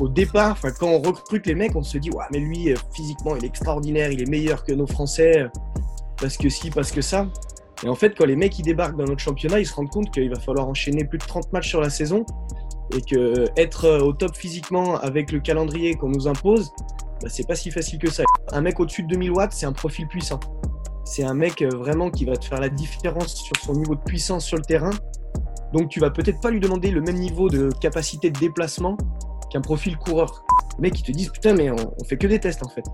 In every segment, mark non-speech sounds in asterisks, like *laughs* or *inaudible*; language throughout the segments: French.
au départ, quand on recrute les mecs, on se dit ouais, mais lui, euh, physiquement, il est extraordinaire, il est meilleur que nos Français, euh, parce que si, parce que ça. Et en fait, quand les mecs ils débarquent dans notre championnat, ils se rendent compte qu'il va falloir enchaîner plus de 30 matchs sur la saison et que être au top physiquement avec le calendrier qu'on nous impose, bah, c'est pas si facile que ça. Un mec au-dessus de 2000 watts, c'est un profil puissant. C'est un mec vraiment qui va te faire la différence sur son niveau de puissance sur le terrain. Donc tu vas peut-être pas lui demander le même niveau de capacité de déplacement, profil coureur. Les mecs, te disent putain, mais on, fait que des tests en fait.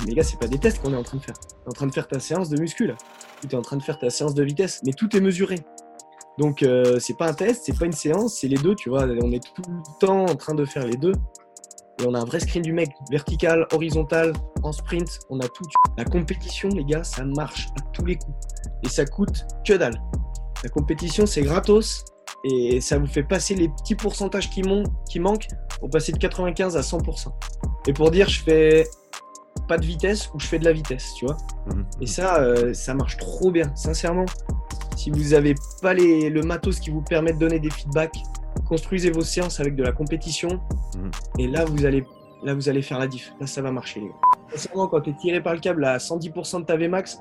Mais les gars, c'est pas des tests qu'on est en train de faire. Tu es en train de faire ta séance de muscu là. Tu es en train de faire ta séance de vitesse, mais tout est mesuré. Donc euh, c'est pas un test, c'est pas une séance, c'est les deux, tu vois. On est tout le temps en train de faire les deux. Et on a un vrai screen du mec, vertical, horizontal, en sprint, on a tout. La compétition, les gars, ça marche à tous les coups. Et ça coûte que dalle. La compétition, c'est gratos et ça vous fait passer les petits pourcentages qui, qui manquent pour passer de 95 à 100%. Et pour dire je fais pas de vitesse ou je fais de la vitesse, tu vois. Mhm. Et ça, euh, ça marche trop bien, sincèrement. Si vous n'avez pas les, le matos qui vous permet de donner des feedbacks, construisez vos séances avec de la compétition. Mhm. Et là, vous allez, là, vous allez faire la diff. Là, ça va marcher, les gars. Sincèrement, quand tu es tiré par le câble à 110% de ta Vmax,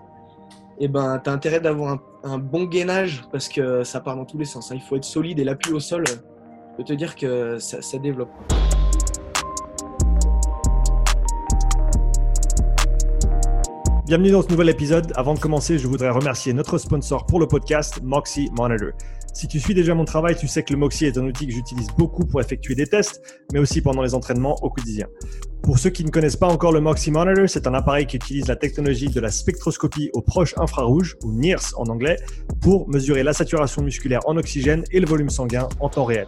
eh ben, tu as intérêt d'avoir un, bon gainage parce que ça part dans tous les sens. Hein. Il faut être solide et l'appui au sol, je peux te dire que ça, ça développe. Bienvenue dans ce nouvel épisode. Avant de commencer, je voudrais remercier notre sponsor pour le podcast, Moxie Monitor. Si tu suis déjà mon travail, tu sais que le Moxie est un outil que j'utilise beaucoup pour effectuer des tests, mais aussi pendant les entraînements au quotidien. Pour ceux qui ne connaissent pas encore le Moxie Monitor, c'est un appareil qui utilise la technologie de la spectroscopie au proche infrarouge, ou NIRS en anglais, pour mesurer la saturation musculaire en oxygène et le volume sanguin en temps réel.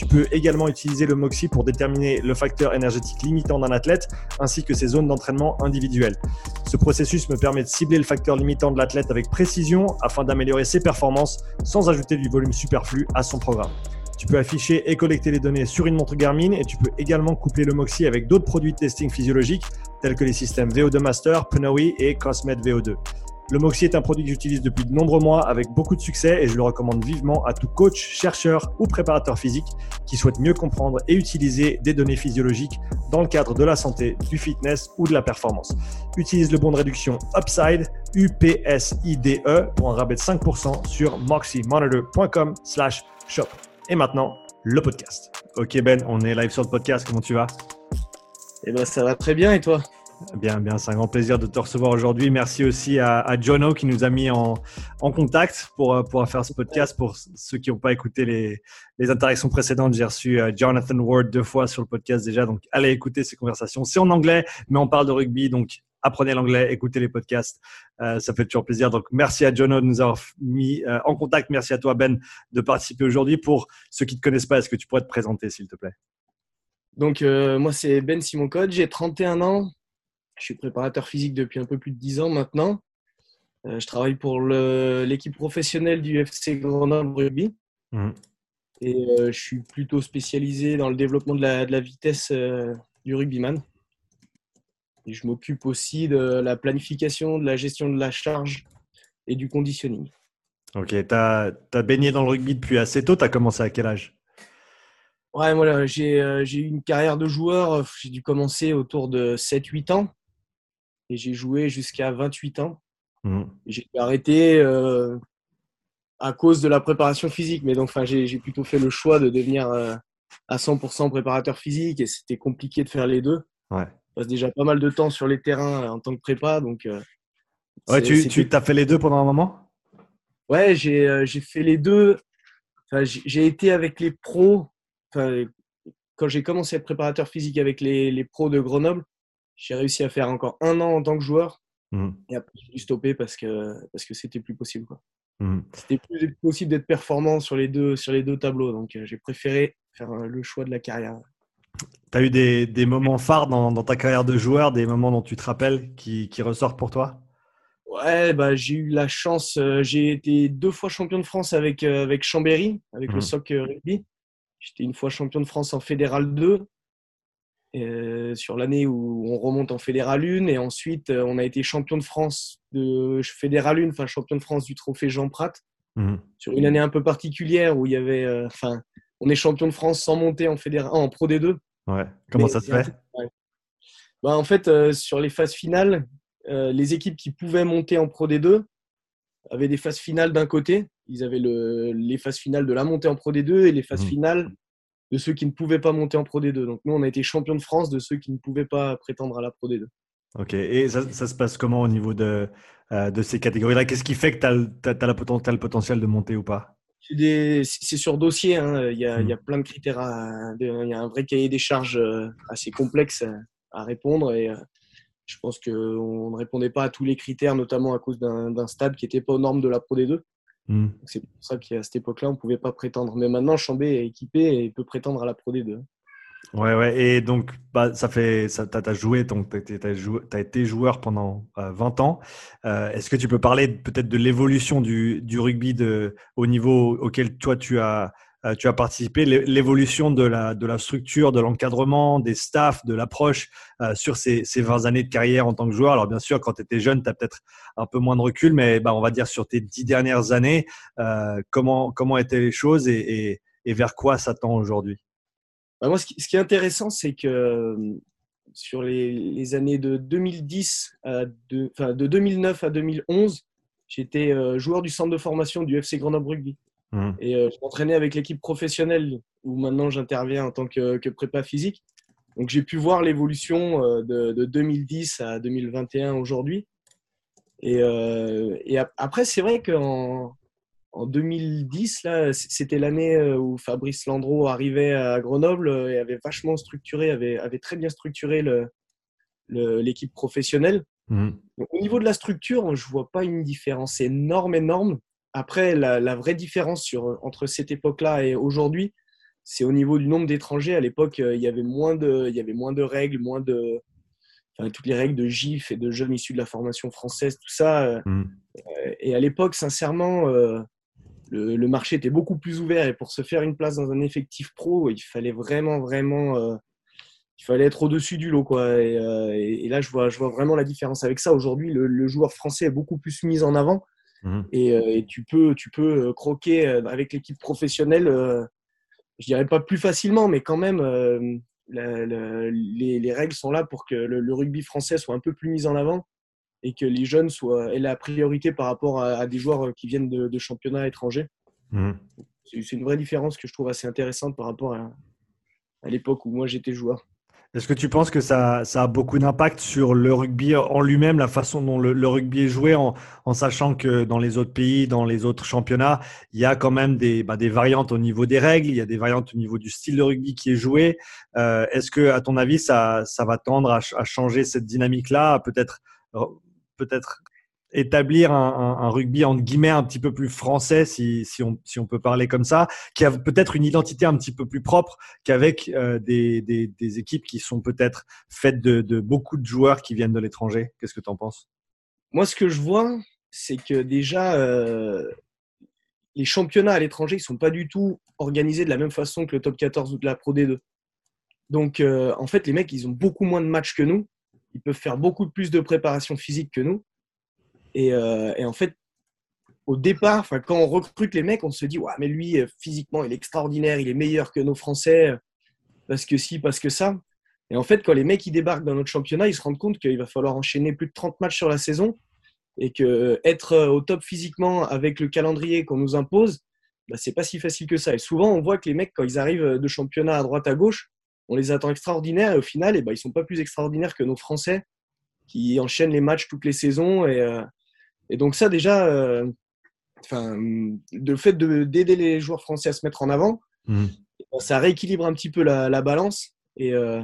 Tu peux également utiliser le Moxie pour déterminer le facteur énergétique limitant d'un athlète ainsi que ses zones d'entraînement individuelles. Ce processus me permet de cibler le facteur limitant de l'athlète avec précision afin d'améliorer ses performances sans ajouter du volume superflu à son programme. Tu peux afficher et collecter les données sur une montre Garmin et tu peux également coupler le Moxie avec d'autres produits de testing physiologique tels que les systèmes VO2 Master, Pnoe et Cosmet VO2. Le Moxie est un produit que j'utilise depuis de nombreux mois avec beaucoup de succès et je le recommande vivement à tout coach, chercheur ou préparateur physique qui souhaite mieux comprendre et utiliser des données physiologiques dans le cadre de la santé, du fitness ou de la performance. Utilise le bon de réduction Upside, UPSIDE pour un rabais de 5% sur moxiemonitor.com slash shop. Et maintenant, le podcast. Ok Ben, on est live sur le podcast, comment tu vas? Eh ben ça va très bien et toi? Bien, bien, c'est un grand plaisir de te recevoir aujourd'hui. Merci aussi à, Jono qui nous a mis en, contact pour euh, pouvoir faire ce podcast. Pour ceux qui n'ont pas écouté les, interactions précédentes, j'ai reçu euh, Jonathan Ward deux fois sur le podcast déjà. Donc, allez écouter ces conversations. C'est en anglais, mais on parle de rugby. Donc, apprenez l'anglais, écoutez les podcasts. Euh, ça fait toujours plaisir. Donc, merci à Jono de nous avoir mis en contact. Merci à toi, Ben, de participer aujourd'hui. Pour ceux qui ne te connaissent pas, est-ce que tu pourrais te présenter, s'il te plaît? Donc, moi, c'est Ben Simon Code, j'ai 31 ans, je suis préparateur physique depuis un peu plus de 10 ans maintenant. Euh, je travaille pour l'équipe professionnelle du FC Grenoble Rugby. Mmh. Et euh, je suis plutôt spécialisé dans le développement de la, vitesse euh, du rugbyman. Et je m'occupe aussi de la planification, de la gestion de la charge et du conditioning. Ok, tu as, baigné dans le rugby depuis assez tôt. Tu as commencé à quel âge? Ouais, moi, j'ai eu une carrière de joueur. J'ai dû commencer autour de 7-8 ans et j'ai joué jusqu'à 28 ans. Mmh. J'ai arrêté euh, à cause de la préparation physique, mais donc j'ai plutôt fait le choix de devenir euh, à 100% préparateur physique et c'était compliqué de faire les deux. Ouais. Je passe déjà pas mal de temps sur les terrains en tant que prépa, donc. Euh, ouais, tu, tu as fait les deux pendant un moment? Ouais, j'ai fait les deux. j'ai été avec les pros. quand j'ai commencé à être préparateur physique avec les, les pros de Grenoble, j'ai réussi à faire encore un an en tant que joueur. Mmh. Et après, j'ai dû stopper parce que parce que c'était plus possible. Mmh. C'était plus possible d'être performant sur les deux sur les deux tableaux. Donc, euh, j'ai préféré faire euh, le choix de la carrière. Tu as eu des, moments phares dans, ta carrière de joueur, des moments dont tu te rappelles qui, ressortent pour toi? Ouais, bah, j'ai eu la chance. Euh, j'ai été deux fois champion de France avec, euh, avec Chambéry, avec le mhm. SOC rugby. J'étais une fois champion de France en Fédéral 2, sur l'année où on remonte en Fédéral 1. Et ensuite, on a été champion de France de Fédéral 1, enfin champion de France du trophée Jean Prat. Mhm. Sur une année un peu particulière où il y avait. Enfin, on est champion de France sans monter en, fédéral, en Pro D2. Ouais. Comment ça se fait? Bah, En fait, euh, sur les phases finales, euh, les équipes qui pouvaient monter en Pro D2 avaient des phases finales d'un côté. Ils avaient le, les phases finales de la montée en Pro D2 et les phases mmh. finales de ceux qui ne pouvaient pas monter en Pro D2. Donc nous, on a été champion de France de ceux qui ne pouvaient pas prétendre à la Pro D2. Ok, et ça, se passe comment au niveau de, euh, de ces catégories-là? Qu'est-ce qui fait que tu as, as, le potentiel de monter ou pas? C'est sur dossier. Hein. Il, y a, il, y a, hmm. plein de critères. il y a un vrai cahier des charges euh, assez complexe à, répondre. Et euh, je pense qu'on ne répondait pas à tous les critères, notamment à cause d'un stade qui n'était pas aux normes de la Pro D2. Hmm. C'est pour ça qu'à cette époque-là, on ne pouvait pas prétendre. Mais maintenant, Chambé est équipé et peut prétendre à la Pro D2. Ouais, ouais. Et donc, bah, ça fait, ça, as, joué, tu as, été joueur pendant 20 euh, ans. Euh, est-ce que tu peux parler peut-être de l'évolution du, du, rugby de, au niveau auquel toi tu as, tu as participé, l'évolution de la, de la structure, de l'encadrement, des staffs, de l'approche sur ces, ces 20 années de carrière en tant que joueur Alors, bien sûr, quand tu étais jeune, tu as peut-être un peu moins de recul, mais bah, on va dire sur tes 10 dernières années, comment, comment étaient les choses et, et, vers quoi ça tend aujourd'hui? Bah, moi, ce qui, est intéressant, c'est que euh, sur les, années de 2010 à de, enfin, de 2009 à 2011, j'étais euh, joueur du centre de formation du FC Grenoble Rugby. Mmh. Et euh, je m'entraînais avec l'équipe professionnelle où maintenant j'interviens en tant que, prépa physique. Donc j'ai pu voir l'évolution de, 2010 à 2021 aujourd'hui. Et, et, après, c'est vrai qu'en en 2010, là, c'était l'année euh, où Fabrice Landreau arrivait à Grenoble euh, et avait vachement structuré, avait, avait très bien structuré l'équipe professionnelle. Mmh. au niveau de la structure, je vois pas une différence énorme, énorme. Après, la, vraie différence sur, entre cette époque-là et aujourd'hui, c'est au niveau du nombre d'étrangers. À l'époque, euh, il y avait moins de, il y avait moins de règles, moins de, enfin, toutes les règles de GIF et de jeunes issus de la formation française, tout ça. Mmh. Et à l'époque, sincèrement, le, marché était beaucoup plus ouvert et pour se faire une place dans un effectif pro, il fallait vraiment, vraiment, euh, il fallait être au-dessus du lot. Quoi. Euh, et, là, je vois, je vois vraiment la différence avec ça. Aujourd'hui, le, joueur français est beaucoup plus mis en avant mmh. euh, et, tu peux, tu peux croquer avec l'équipe professionnelle, je dirais pas plus facilement, mais quand même, les, règles sont là pour que le, rugby français soit un peu plus mis en avant et que les jeunes soient, aient la priorité par rapport à, des joueurs qui viennent de, championnats étrangers. Mmh. C'est une vraie différence que je trouve assez intéressante par rapport à, à l'époque où moi j'étais joueur. Est-ce que tu penses que ça, ça a beaucoup d'impact sur le rugby en lui-même, la façon dont le, rugby est joué, en, en, sachant que dans les autres pays, dans les autres championnats, il y a quand même des, bah, des variantes au niveau des règles, il y a des variantes au niveau du style de rugby qui est joué. Euh, Est-ce que, à ton avis, ça, ça va tendre à, à changer cette dynamique-là, peut-être peut-être établir un, rugby entre guillemets un petit peu plus français, si, si, on, si on peut parler comme ça, qui a peut-être une identité un petit peu plus propre qu'avec euh, des, des, équipes qui sont peut-être faites de, beaucoup de joueurs qui viennent de l'étranger. Qu'est-ce que tu en penses? Moi, ce que je vois, c'est que déjà, euh, les championnats à l'étranger ne sont pas du tout organisés de la même façon que le top 14 ou de la Pro D2. Donc, euh, en fait, les mecs, ils ont beaucoup moins de matchs que nous ils peuvent faire beaucoup plus de préparation physique que nous. Et, euh, en fait, au départ, quand on recrute les mecs, on se dit ouais, mais lui, euh, physiquement, il est extraordinaire, il est meilleur que nos Français, parce que si, parce que ça. Et en fait, quand les mecs ils débarquent dans notre championnat, ils se rendent compte qu'il va falloir enchaîner plus de 30 matchs sur la saison et que être euh, au top physiquement avec le calendrier qu'on nous impose, bah, c'est pas si facile que ça. Et souvent, on voit que les mecs, quand ils arrivent de championnat à droite à gauche, on les attend extraordinaires et au final, eh ben, ils ne sont pas plus extraordinaires que nos Français qui enchaînent les matchs toutes les saisons. Et, euh, donc ça déjà, euh, le fait d'aider les joueurs français à se mettre en avant, mmh. eh ben, ça rééquilibre un petit peu la, balance. Euh,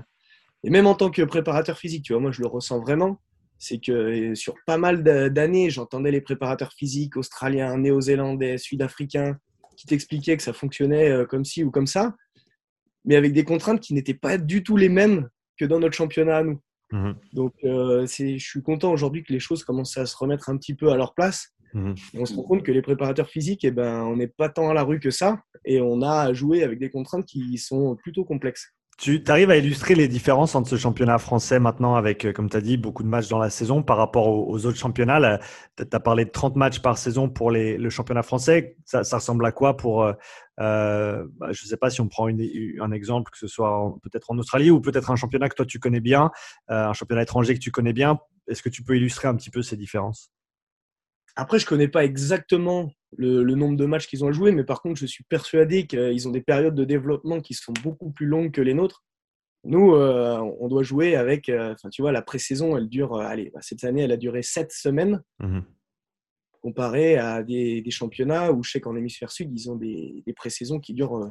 et, même en tant que préparateur physique, tu vois, moi je le ressens vraiment. C'est que sur pas mal d'années, j'entendais les préparateurs physiques australiens, néo-zélandais, sud-africains qui t'expliquaient que ça fonctionnait comme ci ou comme ça mais avec des contraintes qui n'étaient pas du tout les mêmes que dans notre championnat à nous. Mhm. Donc, euh, je suis content aujourd'hui que les choses commencent à se remettre un petit peu à leur place. Mhm. On se rend compte que les préparateurs physiques, eh ben, on n'est pas tant à la rue que ça, et on a à jouer avec des contraintes qui sont plutôt complexes. Tu arrives à illustrer les différences entre ce championnat français maintenant avec, euh, comme tu as dit, beaucoup de matchs dans la saison par rapport aux, autres championnats? Tu as parlé de 30 matchs par saison pour le championnat français. Ça, ressemble à quoi pour, euh, euh bah, je ne sais pas si on prend un exemple, que ce soit peut-être en Australie ou peut-être un championnat que toi tu connais bien, un championnat étranger que tu connais bien. Est-ce que tu peux illustrer un petit peu ces différences? Après, je ne connais pas exactement le, nombre de matchs qu'ils ont à jouer, mais par contre, je suis persuadé qu'ils ont des périodes de développement qui sont beaucoup plus longues que les nôtres. Nous, euh, on doit jouer avec, euh, enfin, tu vois, la pré-saison, elle dure, euh, allez, bah, cette année, elle a duré sept semaines, mmh comparé à des, championnats où je sais qu'en hémisphère sud, ils ont des, des pré-saisons qui durent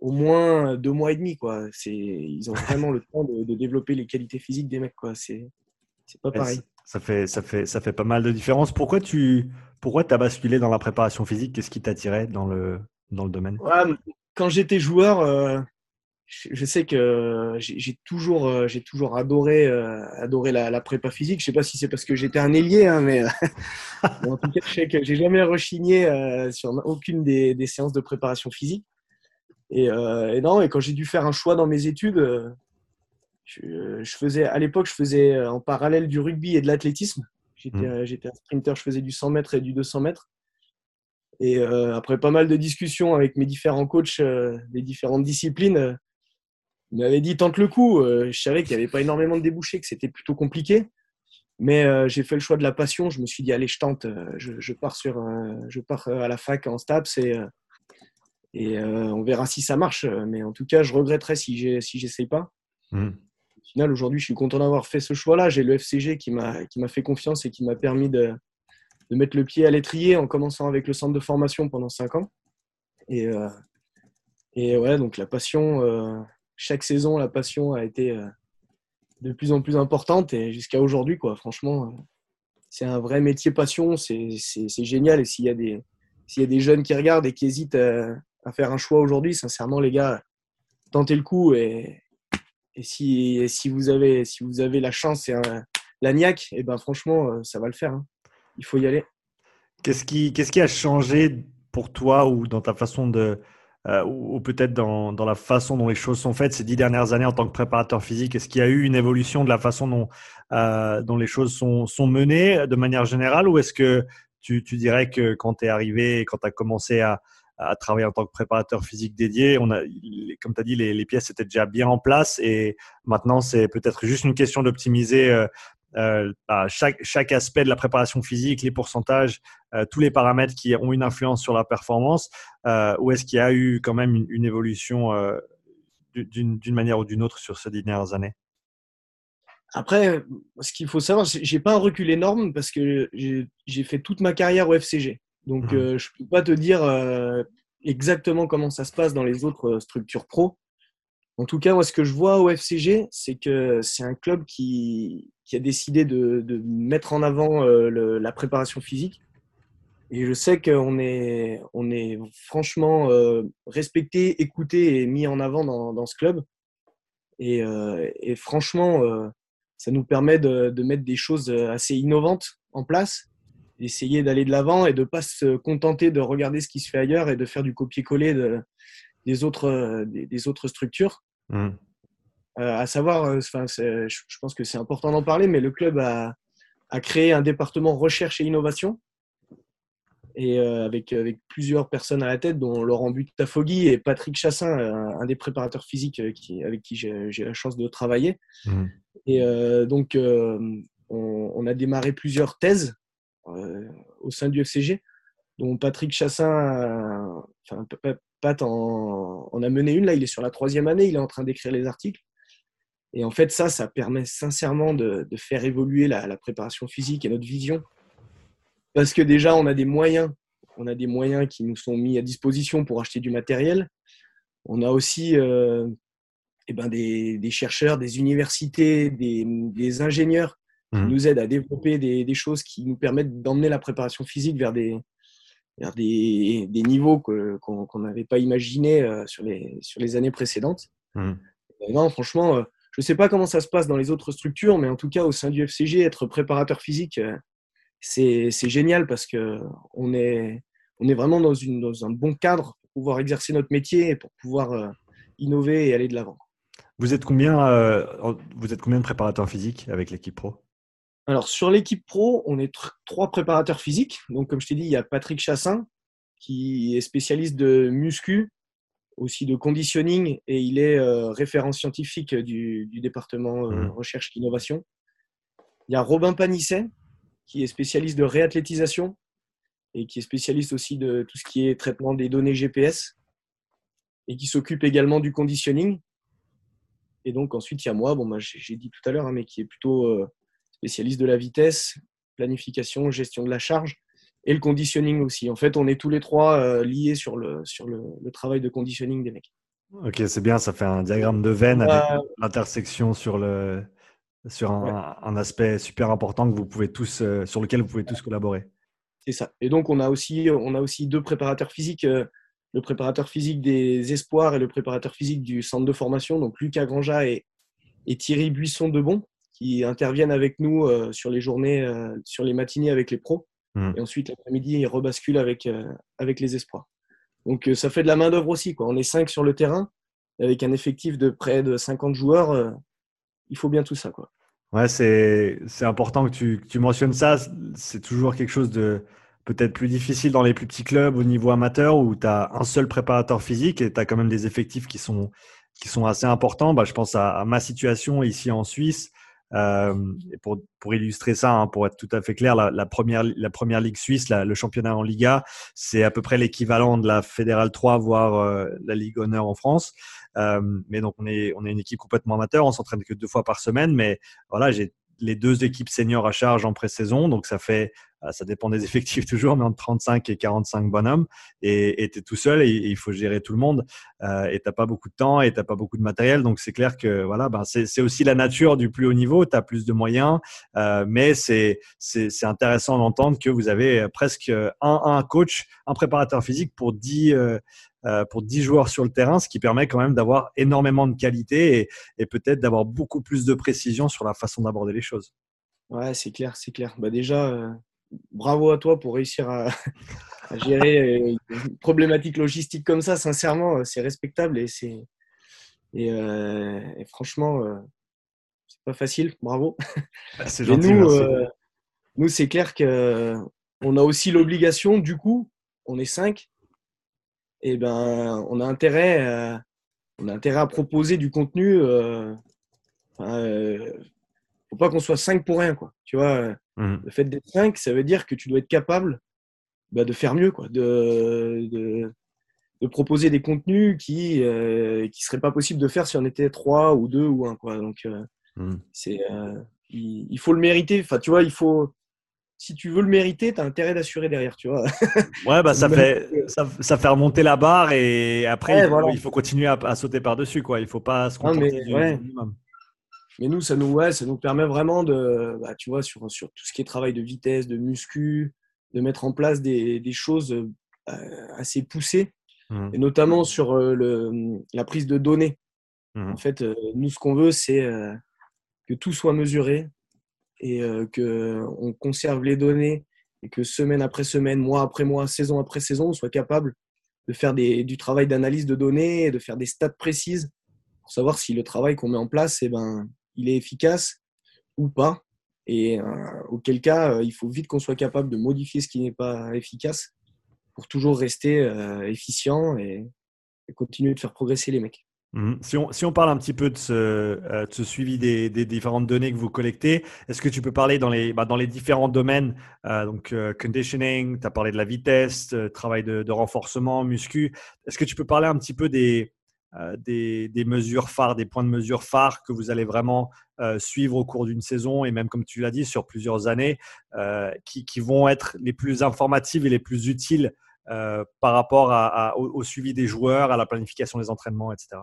au moins deux mois et demi, quoi. Ils ont *laughs* vraiment le temps de, développer les qualités physiques des mecs, quoi. C'est pas pareil. Ça fait, ça, fait, ça fait pas mal de différence. Pourquoi tu, pourquoi as basculé dans la préparation physique? Qu'est-ce qui t'attirait dans le, dans le domaine? Quand j'étais joueur, euh, je sais que j'ai toujours, euh, toujours adoré, euh, adoré la, prépa physique. Je sais pas si c'est parce que j'étais un ailier, hein, mais, *laughs* je sais que j'ai jamais rechigné sur aucune des, séances de préparation physique. Et non, et quand j'ai dû faire un choix dans mes études, je, je, faisais, à l'époque, je faisais en parallèle du rugby et de l'athlétisme. Mmh. Euh, j'étais un sprinter, je faisais du 100 mètres et du 200 mètres. Et euh, après pas mal de discussions avec mes différents coachs euh, des différentes disciplines, ils m'avaient dit tente le coup. je savais qu'il n'y avait pas énormément de débouchés, que c'était plutôt compliqué. Mais j'ai fait le choix de la passion. Je me suis dit, allez, je tente. Je, pars, sur, je pars à la fac en STAPS et, et on verra si ça marche. Mais en tout cas, je regretterais si j'essaye si pas. Mmh aujourd'hui, je suis content d'avoir fait ce choix-là. J'ai le FCG qui m'a fait confiance et qui m'a permis de, de, mettre le pied à l'étrier en commençant avec le centre de formation pendant cinq ans. Et, euh, et ouais, donc la passion, euh, chaque saison, la passion a été euh, de plus en plus importante et jusqu'à aujourd'hui, quoi. Franchement, c'est un vrai métier passion, c'est génial. Et s'il y, a des, y a des jeunes qui regardent et qui hésitent à, à faire un choix aujourd'hui, sincèrement, les gars, tentez le coup et, et si, si, vous, avez, si vous avez la chance et un, l'agnac, et eh ben franchement, euh, ça va le faire. Hein. Il faut y aller. Qu'est-ce qui, qu'est-ce qui a changé pour toi ou dans ta façon de. Euh, ou, peut-être dans, dans, la façon dont les choses sont faites ces dix dernières années en tant que préparateur physique? Est-ce qu'il y a eu une évolution de la façon dont, euh, dont les choses sont, sont menées de manière générale? Ou est-ce que tu, tu dirais que quand tu es arrivé, quand tu as commencé à, à travailler en tant que préparateur physique dédié. On a, comme tu as dit, les, pièces étaient déjà bien en place et maintenant c'est peut-être juste une question d'optimiser euh, euh, bah, chaque, aspect de la préparation physique, les pourcentages, euh, tous les paramètres qui ont une influence sur la performance. ou est-ce qu'il y a eu quand même une, évolution d'une manière ou d'une autre sur ces dernières années? Après, ce qu'il faut savoir, j'ai pas un recul énorme parce que j'ai fait toute ma carrière au FCG. Donc, mhm. euh, je ne peux pas te dire euh, exactement comment ça se passe dans les autres euh, structures pro. En tout cas, moi, ce que je vois au FCG, c'est que c'est un club qui, qui, a décidé de, de mettre en avant la préparation physique. Et je sais qu'on est, on est franchement respecté, écouté et mis en avant dans, dans ce club. Et, et franchement, ça nous permet de, de, mettre des choses assez innovantes en place d'essayer d'aller de l'avant et de ne pas se contenter de regarder ce qui se fait ailleurs et de faire du copier-coller de, des, autres, des, autres structures. Mmh. Euh, à savoir, euh, enfin, je pense que c'est important d'en parler, mais le club a, a, créé un département recherche et innovation. Et euh, avec, avec plusieurs personnes à la tête, dont Laurent Butafogui et Patrick Chassin, un, des préparateurs physiques qui, avec qui j'ai la chance de travailler. Mmh. Et donc, on, on, a démarré plusieurs thèses euh, au sein du FCG, dont Patrick Chassin, Pat en, a mené une. Là, il est sur la troisième année, il est en train d'écrire les articles. Et en fait, ça, ça permet sincèrement de, faire évoluer la, préparation physique et notre vision. Parce que déjà, on a des moyens. On a des moyens qui nous sont mis à disposition pour acheter du matériel. On a aussi euh, eh ben des, chercheurs, des universités, des ingénieurs qui mmh. nous aide à développer des, des, choses qui nous permettent d'emmener la préparation physique vers des, des, des niveaux qu'on n'avait pas imaginés sur, les, sur les années précédentes. Mmh. non, franchement, je ne sais pas comment ça se passe dans les autres structures, mais en tout cas, au sein du FCG, être préparateur physique, c'est génial parce qu'on est, on est vraiment dans, une, dans un bon cadre pour pouvoir exercer notre métier et pour pouvoir innover et aller de l'avant. Vous êtes combien, euh, vous êtes combien de préparateurs physiques avec l'équipe pro? Alors sur l'équipe pro, on est trois préparateurs physiques. Donc comme je t'ai dit, il y a Patrick Chassin qui est spécialiste de muscu, aussi de conditioning et il est euh, référent scientifique du, département euh, mmh. recherche et innovation. Il y a Robin Panisset qui est spécialiste de réathlétisation et qui est spécialiste aussi de tout ce qui est traitement des données GPS et qui s'occupe également du conditioning. Et donc ensuite, il y a moi, bon, bah, j'ai dit tout à l'heure, hein, mais qui est plutôt euh, spécialiste de la vitesse, planification, gestion de la charge et le conditioning aussi. En fait, on est tous les trois euh, liés sur, le, sur le, travail de conditioning des mecs. Ok, c'est bien, ça fait un diagramme de veine avec l'intersection sur, le, sur un, aspect super important que vous pouvez tous, euh, sur lequel vous pouvez tous collaborer. C'est ça. Et donc, on a aussi, on a aussi deux préparateurs physiques le préparateur physique des espoirs et le préparateur physique du centre de formation, donc Lucas Granja et, Thierry Buisson de Bon, qui interviennent avec nous euh, sur les journées, euh, sur les matinées avec les pros. Hmm. Et ensuite, l'après-midi, ils rebasculent avec, euh, avec les espoirs. Donc, ça fait de la main-d'œuvre aussi. Quoi. On est cinq sur le terrain, avec un effectif de près de 50 joueurs. il faut bien tout ça. Quoi. Ouais, c'est important que tu, que tu mentionnes ça. C'est toujours quelque chose de peut-être plus difficile dans les plus petits clubs au niveau amateur où tu as un seul préparateur physique et tu as quand même des effectifs qui sont, qui sont assez importants. Bah, je pense à, ma situation ici en Suisse. Euh, et pour, pour, illustrer ça, hein, pour être tout à fait clair, la, première, la première ligue suisse, le championnat en Liga, c'est à peu près l'équivalent de la Fédérale 3, voire euh, la Ligue Honneur en France. Euh, mais donc on est, on est une équipe complètement amateur, on s'entraîne que deux fois par semaine, mais voilà, j'ai les deux équipes seniors à charge en pré-saison. Donc, ça fait, ça dépend des *laughs* effectifs toujours, mais entre 35 et 45 bonhommes. Et tu es tout seul et, il faut gérer tout le monde. Euh, et tu pas beaucoup de temps et tu pas beaucoup de matériel. Donc, c'est clair que voilà, ben, c'est aussi la nature du plus haut niveau. Tu as plus de moyens. Euh, mais c'est intéressant d'entendre que vous avez presque un, un coach, un préparateur physique pour 10, euh, pour 10 joueurs sur le terrain, ce qui permet quand même d'avoir énormément de qualité et, peut-être d'avoir beaucoup plus de précision sur la façon d'aborder les choses. Ouais, c'est clair, c'est clair. Bah déjà, euh, bravo à toi pour réussir à, gérer euh, une problématique logistique comme ça. Sincèrement, c'est respectable et c'est et, franchement, c'est pas facile. Bravo. Bah, c'est gentil. Nous, nous c'est clair que on a aussi l'obligation. Du coup, on est cinq et ben, on a intérêt, à, euh, on a intérêt à proposer du contenu. Euh, euh, faut pas qu'on soit 5 pour rien, quoi. Tu vois, mmh. le fait d'être 5, ça veut dire que tu dois être capable bah, de faire mieux, quoi, de, de, proposer des contenus qui ne qui seraient pas possible de faire si on était 3 ou 2 ou 1, quoi. Donc, mmh. c'est, il, il, faut le mériter. Enfin, tu vois, il faut, si tu veux le mériter, tu as intérêt d'assurer derrière, tu vois. *laughs* ouais, bah ça fait, ça, fait remonter la barre et après, il, faut, continuer à, sauter par-dessus, quoi. Il faut pas se contenter mais, du minimum. Mais nous, ça nous, ouais, ça nous permet vraiment de, bah, tu vois, sur, sur tout ce qui est travail de vitesse, de muscu, de mettre en place des, des choses euh, assez poussées, mmh. et notamment sur euh, le, la prise de données. Mmh. En fait, euh, nous, ce qu'on veut, c'est que tout soit mesuré, et euh, qu'on conserve les données et que semaine après semaine, mois après mois, saison après saison, on soit capable de faire des, du travail d'analyse de données et de faire des stats précises pour savoir si le travail qu'on met en place, eh ben, il est efficace ou pas. Et euh, auquel cas, euh, il faut vite qu'on soit capable de modifier ce qui n'est pas efficace pour toujours rester efficient et, continuer de faire progresser les mecs. Mhm. Si, on, si, on, parle un petit peu de ce, euh, suivi des, différentes données que vous collectez, est-ce que tu peux parler dans les, bah, dans les différents domaines, euh, donc euh, conditioning, tu as parlé de la vitesse, travail de, de, renforcement, muscu, est-ce que tu peux parler un petit peu des, des, des, mesures phares, des points de mesure phares que vous allez vraiment suivre au cours d'une saison et même comme tu l'as dit sur plusieurs années, qui, qui, vont être les plus informatives et les plus utiles par rapport au, suivi des joueurs, à la planification des entraînements, etc.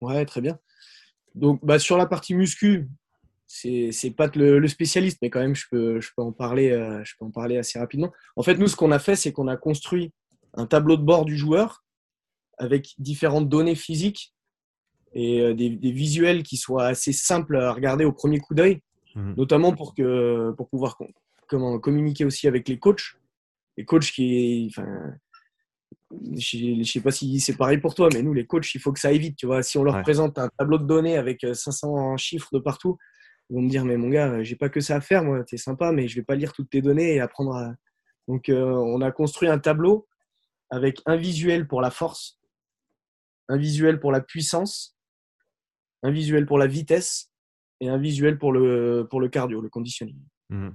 Ouais, très bien. Donc, bah, sur la partie muscu, c'est pas le, le, spécialiste, mais quand même, je peux, je peux, en parler, je peux en parler assez rapidement. En fait, nous, ce qu'on a fait, c'est qu'on a construit un tableau de bord du joueur avec différentes données physiques et des, des, visuels qui soient assez simples à regarder au premier coup d'œil, mmh. notamment pour, que, pour pouvoir comment, communiquer aussi avec les coachs. Les coachs qui, enfin, je ne sais pas si c'est pareil pour toi, mais nous, les coachs, il faut que ça aille vite. Tu vois, si on leur présente un tableau de données avec 500 chiffres de partout, ils vont me dire, mais mon gars, j'ai pas que ça à faire, moi, t'es sympa, mais je vais pas lire toutes tes données et apprendre à. Donc, euh, on a construit un tableau avec un visuel pour la force, un visuel pour la puissance, un visuel pour la vitesse et un visuel pour le, pour le cardio, le conditioning. Mmh.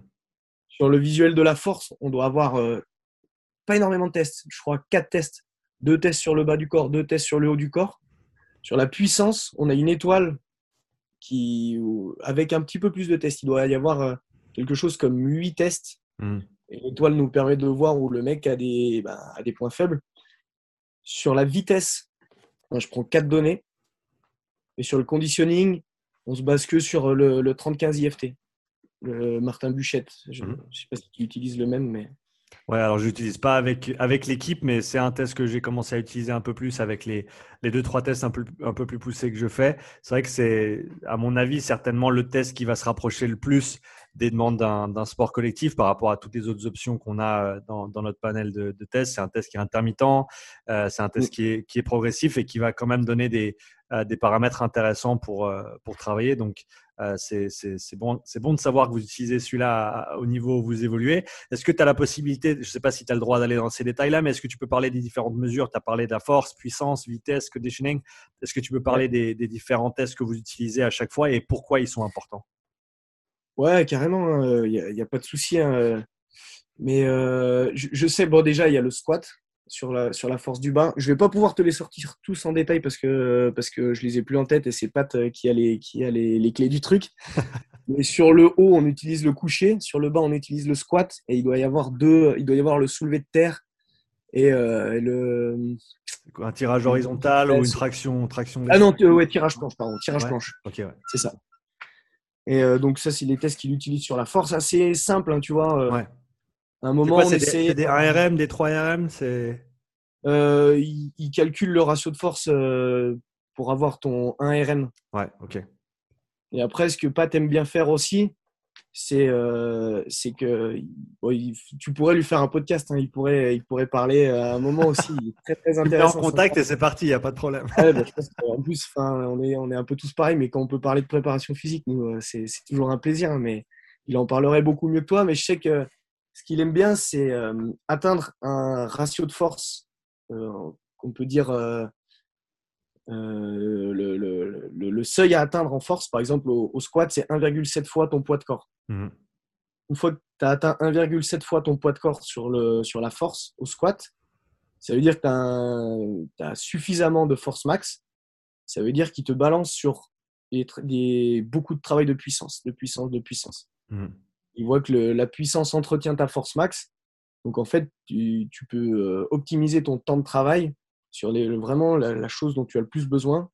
Sur le visuel de la force, on doit avoir euh, pas énormément de tests. Je crois quatre tests. Deux tests sur le bas du corps, deux tests sur le haut du corps. Sur la puissance, on a une étoile qui, avec un petit peu plus de tests, il doit y avoir euh, quelque chose comme huit tests. Et l'étoile nous permet de voir où le mec a des, bah, a des points faibles. Sur la vitesse, je prends quatre données. Et sur le conditioning, on se base que sur le, le 30-15 IFT, le Martin Buchette. Je ne hmm. sais pas si tu utilises le même, mais. Ouais, alors je n'utilise pas avec, avec l'équipe, mais c'est un test que j'ai commencé à utiliser un peu plus avec les, les deux, trois tests un peu, un peu plus poussés que je fais. C'est vrai que c'est, à mon avis, certainement le test qui va se rapprocher le plus des demandes d'un sport collectif par rapport à toutes les autres options qu'on a euh, dans, dans, notre panel de, de tests. C'est un test qui est intermittent, euh, c'est un test qui est, qui est progressif et qui va quand même donner des, euh, des paramètres intéressants pour, euh, pour travailler. Donc, c'est bon, bon de savoir que vous utilisez celui-là au niveau où vous évoluez. Est-ce que tu as la possibilité, je ne sais pas si tu as le droit d'aller dans ces détails-là, mais est-ce que tu peux parler des différentes mesures? Tu as parlé de la force, puissance, vitesse, conditioning. Est-ce que tu peux parler des, des, différents tests que vous utilisez à chaque fois et pourquoi ils sont importants? Ouais, carrément, il hein, n'y a, a, pas de souci. Hein, mais je, je, sais, bon, déjà, il y a le squat sur la, sur la force du bas. Je vais pas pouvoir te les sortir tous en détail parce que, parce que je les ai plus en tête et c'est Pat euh, qui a les, qui a les, les clés du truc. *laughs* Mais sur le haut, on utilise le coucher. Sur le bas, on utilise le squat. Et il doit y avoir deux. Il doit y avoir le soulevé de terre et, euh, le. Un tirage horizontal ou une traction, traction. Ah non, ouais, tirage planche, pardon. Tirage planche. C'est ça. Et euh, donc, ça, c'est les tests qu'il utilise sur la force. Assez simple, hein, tu vois. ouais un moment, on essaie. Des, 1RM, des 3RM c'est... Euh, il, calcule le ratio de force euh, pour avoir ton 1RM. Ouais, ok. Et après, ce que Pat aime bien faire aussi, c'est euh, c'est que tu pourrais lui faire un podcast. Hein, il, pourrait, il pourrait parler à un moment aussi. Il est très, très *laughs* intéressant. en contact et c'est parti, il n'y a pas de problème. Ouais, bah, en plus, on est, on est un peu tous pareils, mais quand on peut parler de préparation physique, nous, c'est, toujours un plaisir. Hein, mais il en parlerait beaucoup mieux que toi. Mais je sais que ce qu'il aime bien, c'est euh, atteindre un ratio de force euh, qu'on peut dire euh, le, le, le, seuil à atteindre en force. Par exemple, au, squat, c'est 1,7 fois ton poids de corps. Mmh. Une fois que tu as atteint 1,7 fois ton poids de corps sur, le, sur la force au squat, ça veut dire que tu as, suffisamment de force max. Ça veut dire qu'il te balance sur des, beaucoup de travail de puissance, de puissance, de puissance. Mmh il voit que la puissance entretient ta force max. Donc en fait, tu, peux euh, optimiser ton temps de travail sur les, vraiment la, chose dont tu as le plus besoin.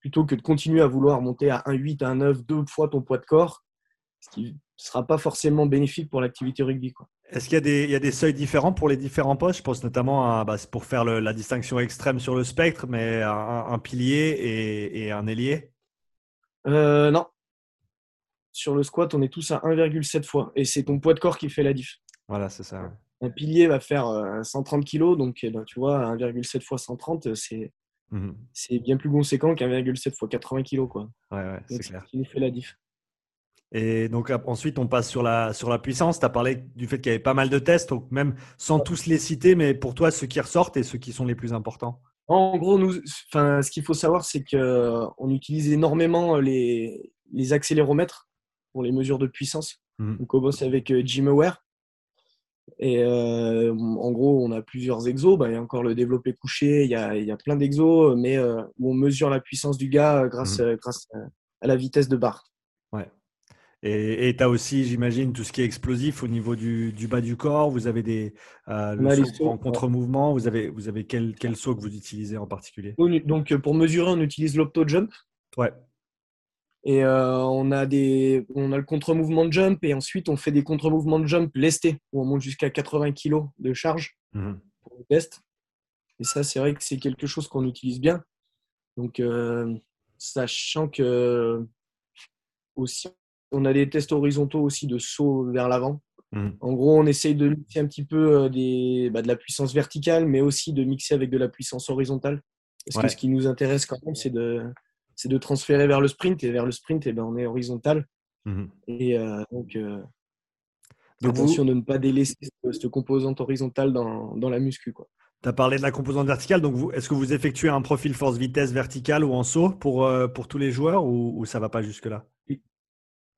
Plutôt que de continuer à vouloir monter à 1,8, à 1,9, deux fois ton poids de corps, ce qui ne sera pas forcément bénéfique pour l'activité rugby. Est-ce qu'il y, a des, y a des seuils différents pour les différents postes? Je pense notamment à, bah, pour faire la distinction extrême sur le spectre, mais un, pilier et, et un ailier? Euh, Non, sur le squat, on est tous à 1,7 fois. Et c'est ton poids de corps qui fait la diff. Voilà, c'est ça. Un pilier va faire 130 euh, kg, donc eh ben, tu vois, 1,7 fois 130, mmh c'est bien plus conséquent qu'un 1,7 fois 80 kg. Quoi. Ouais, ouais, c'est clair. Qui nous fait la diff. Et donc ensuite, on passe sur la, sur la puissance. Tu as parlé du fait qu'il y avait pas mal de tests, donc même sans tous les citer, mais pour toi, ceux qui ressortent et ceux qui sont les plus importants En gros, nous, ce qu'il faut savoir, c'est qu'on utilise énormément les, les accéléromètres pour les mesures de puissance. Mmh. On commence avec euh, Jim Aware. Et euh, en gros, on a plusieurs exos. Bah, il y a encore le développé couché, il y a, il y a plein d'exos, mais euh, où on mesure la puissance du gars grâce, mmh. grâce à la vitesse de barre. Ouais. Et tu as aussi, j'imagine, tout ce qui est explosif au niveau du, du bas du corps. Vous avez des le en contre-mouvement. Vous avez, vous avez quel, quel saut que vous utilisez en particulier? Donc, pour mesurer, on utilise l'opto-jump. Ouais. Et euh, on, a des, on a le contre-mouvement de jump et ensuite on fait des contre-mouvements de jump lestés où on monte jusqu'à 80 kg de charge Mhm. pour le test. Et ça, c'est vrai que c'est quelque chose qu'on utilise bien. Donc, euh, sachant que aussi, on a des tests horizontaux aussi de saut vers l'avant. Mhm. En gros, on essaye de mixer un petit peu euh, des, bah, de la puissance verticale, mais aussi de mixer avec de la puissance horizontale. Parce Ouais. que ce qui nous intéresse quand même, c'est de, c'est de transférer vers le sprint. Et vers le sprint, eh ben, on est horizontal. Mhm. Et euh, donc, euh, Donc vous- attention de ne pas délaisser cette, cette composante horizontale dans, dans la muscu. Quoi. Tu as parlé de la composante verticale, donc est-ce que vous effectuez un profil force-vitesse vertical ou en saut pour, euh, pour tous les joueurs ou, ou ça va pas jusque-là?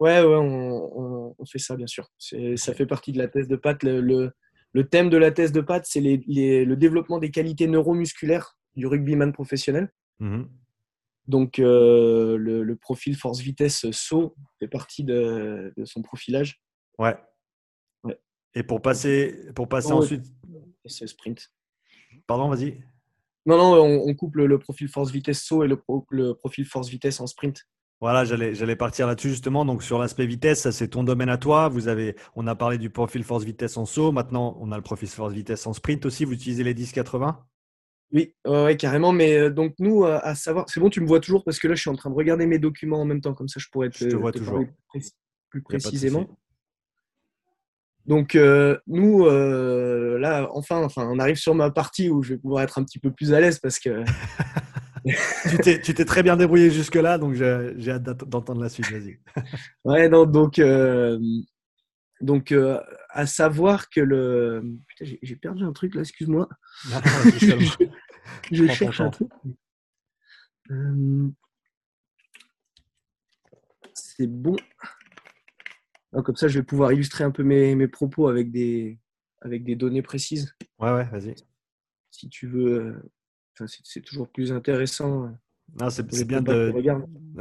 Ouais, ouais, on, on- on fait ça, bien sûr. Ça fait partie de la thèse de Pat. Le, le, le thème de la thèse de Pat, c'est les, les- le développement des qualités neuromusculaires du rugbyman professionnel. Mhm. Donc, euh, le, le profil force-vitesse saut fait partie de, de son profilage. Ouais. Ouais. Et pour passer, pour passer Oh, ensuite. C'est sprint. Pardon, vas-y. Non, non, on, on coupe le, le profil force-vitesse saut et le, pro- le profil force-vitesse en sprint. Voilà, j'allais, j'allais partir là-dessus justement. Donc sur l'aspect vitesse, ça c'est ton domaine à toi. Vous avez, on a parlé du profil force-vitesse en saut. Maintenant, on a le profil force-vitesse en sprint aussi. Vous utilisez les 10-80 Oui, ouais, ouais, carrément. Mais euh, donc, nous, à, à savoir, c'est bon, tu me vois toujours parce que là, je suis en train de regarder mes documents en même temps. Comme ça, je pourrais te, Je te vois te toujours. parler plus, précisément. Donc, euh, nous, euh, là, enfin, enfin, on arrive sur ma partie où je vais pouvoir être un petit peu plus à l'aise parce que *laughs* tu, t'es, très bien débrouillé jusque-là, donc j'ai, hâte d'entendre la suite. Vas-y. Ouais, non, donc, euh, donc euh, à savoir que le. Putain, j'ai- perdu un truc là, excuse-moi. *laughs* Je cherche un truc. Euh, C'est bon. Ah, comme ça, je vais pouvoir illustrer un peu mes, mes propos avec des, avec des données précises. Ouais, ouais, vas-y. Si tu veux. euh, Enfin, c'est- toujours plus intéressant. Non, c'est, bien de.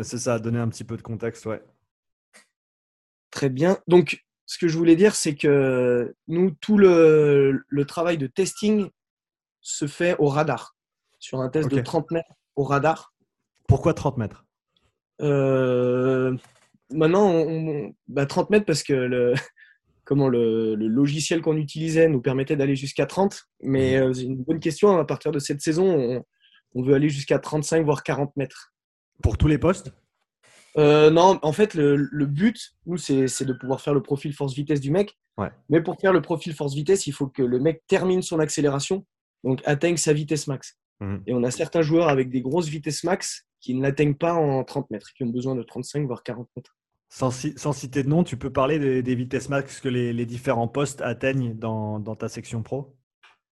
C'est ça, donner un petit peu de contexte, ouais. Très bien. Donc, ce que je voulais dire, c'est que nous, tout le, le travail de testing se fait au radar, sur un test de Ok. 30 mètres au radar. Pourquoi 30 mètres? Euh, maintenant, on, on- bah, 30 mètres parce que le, *laughs* comment le, le logiciel qu'on utilisait nous permettait d'aller jusqu'à 30. Mais euh, c'est une bonne question. À partir de cette saison, on, on veut aller jusqu'à 35, voire 40 mètres. Pour tous les postes? Euh, non, en fait, le, le but, nous, c'est de pouvoir faire le profil force-vitesse du mec. Ouais. Mais pour faire le profil force-vitesse, il faut que le mec termine son accélération, donc atteigne sa vitesse max. Mhm. Et on a certains joueurs avec des grosses vitesses max qui ne l'atteignent pas en 30 mètres, qui ont besoin de 35 voire 40 mètres. sans, ci- sans citer de nom, tu peux parler des, des vitesses max que les, les différents postes atteignent dans, dans ta section pro?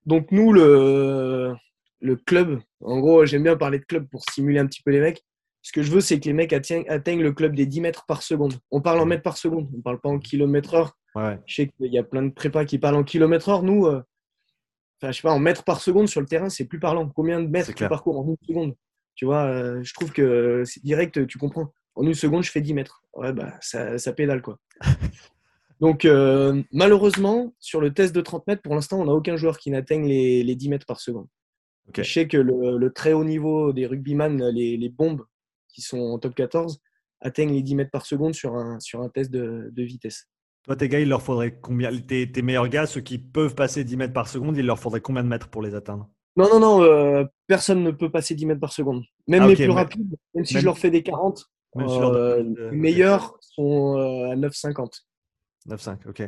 Donc nous, le, le club, en gros, j'aime bien parler de club pour stimuler un petit peu les mecs. Ce que je veux, c'est que les mecs atteignent, atteignent le club des 10 mètres par seconde. On parle en mètres par seconde, on ne parle pas en kilomètres heure. Ouais. Je sais qu'il y a plein de prépas qui parlent en kilomètres heure. Nous, euh, je sais pas, en mètres par seconde sur le terrain, c'est plus parlant. Combien de mètres tu parcours en une seconde? Tu vois, euh, je trouve que c'est direct, tu comprends. En une seconde, je fais 10 mètres. Ouais, bah, ça, ça pédale, quoi. *laughs* Donc, euh, malheureusement, sur le test de 30 mètres, pour l'instant, on n'a aucun joueur qui n'atteigne les, les 10 mètres par seconde. Je sais que le, le très haut niveau des rugbyman, les, les bombes qui sont en top 14, atteignent les 10 mètres par seconde sur un, sur un test de, de vitesse. Toi, tes gars, il leur faudrait combien tes, tes meilleurs gars, ceux qui peuvent passer 10 mètres par seconde, il leur faudrait combien de mètres pour les atteindre? Non, non, non, euh, personne ne peut passer 10 mètres par seconde. Même Ah, les plus mais- rapides, même si même- je leur fais des 40, Même si leur euh, donne, euh, les meilleurs sont euh, à 9,50. 9,5, ok.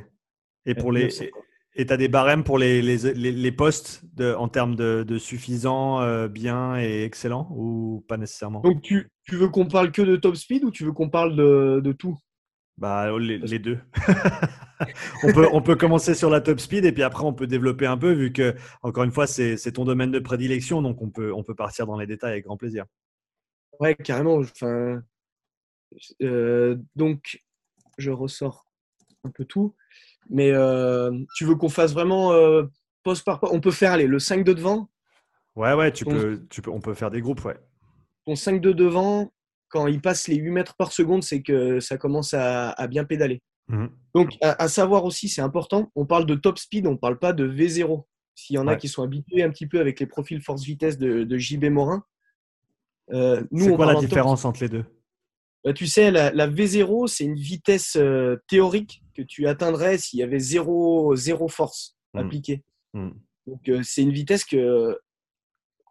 Et pour les, 9,50. Et tu as des barèmes pour les, les, les, les postes de, en termes de, de suffisant, euh, bien et excellent ou pas nécessairement? Donc, tu, tu veux qu'on parle que de top speed ou tu veux qu'on parle de, de tout? Bah, les, les deux. *laughs* on, peut, on peut commencer sur la top speed et puis après on peut développer un peu vu que, encore une fois, c'est ton domaine de prédilection donc on peut, on peut partir dans les détails avec grand plaisir. Ouais, carrément. Enfin, euh, donc, je ressors un peu tout. Mais euh, tu veux qu'on fasse vraiment euh, poste par poste? On peut faire le 5 de devant. Ouais, ouais, tu Donc- peux, tu peux, on peut faire des groupes, ouais. Ton 5 de devant, quand il passe les 8 mètres par seconde, c'est que ça commence à, à bien pédaler. Mhm. Donc, à, à savoir aussi, c'est important, on parle de top speed, on ne parle pas de V0. S'il y en a qui sont habitués un petit peu avec les profils force-vitesse de, de JB Morin, euh, nous, C'est on quoi la parle top- différence entre les deux? Tu sais, la, V0, c'est une vitesse euh, théorique que tu atteindrais s'il y avait zéro, zéro force hmm. appliquée. Hmm. Donc, euh, c'est une vitesse que,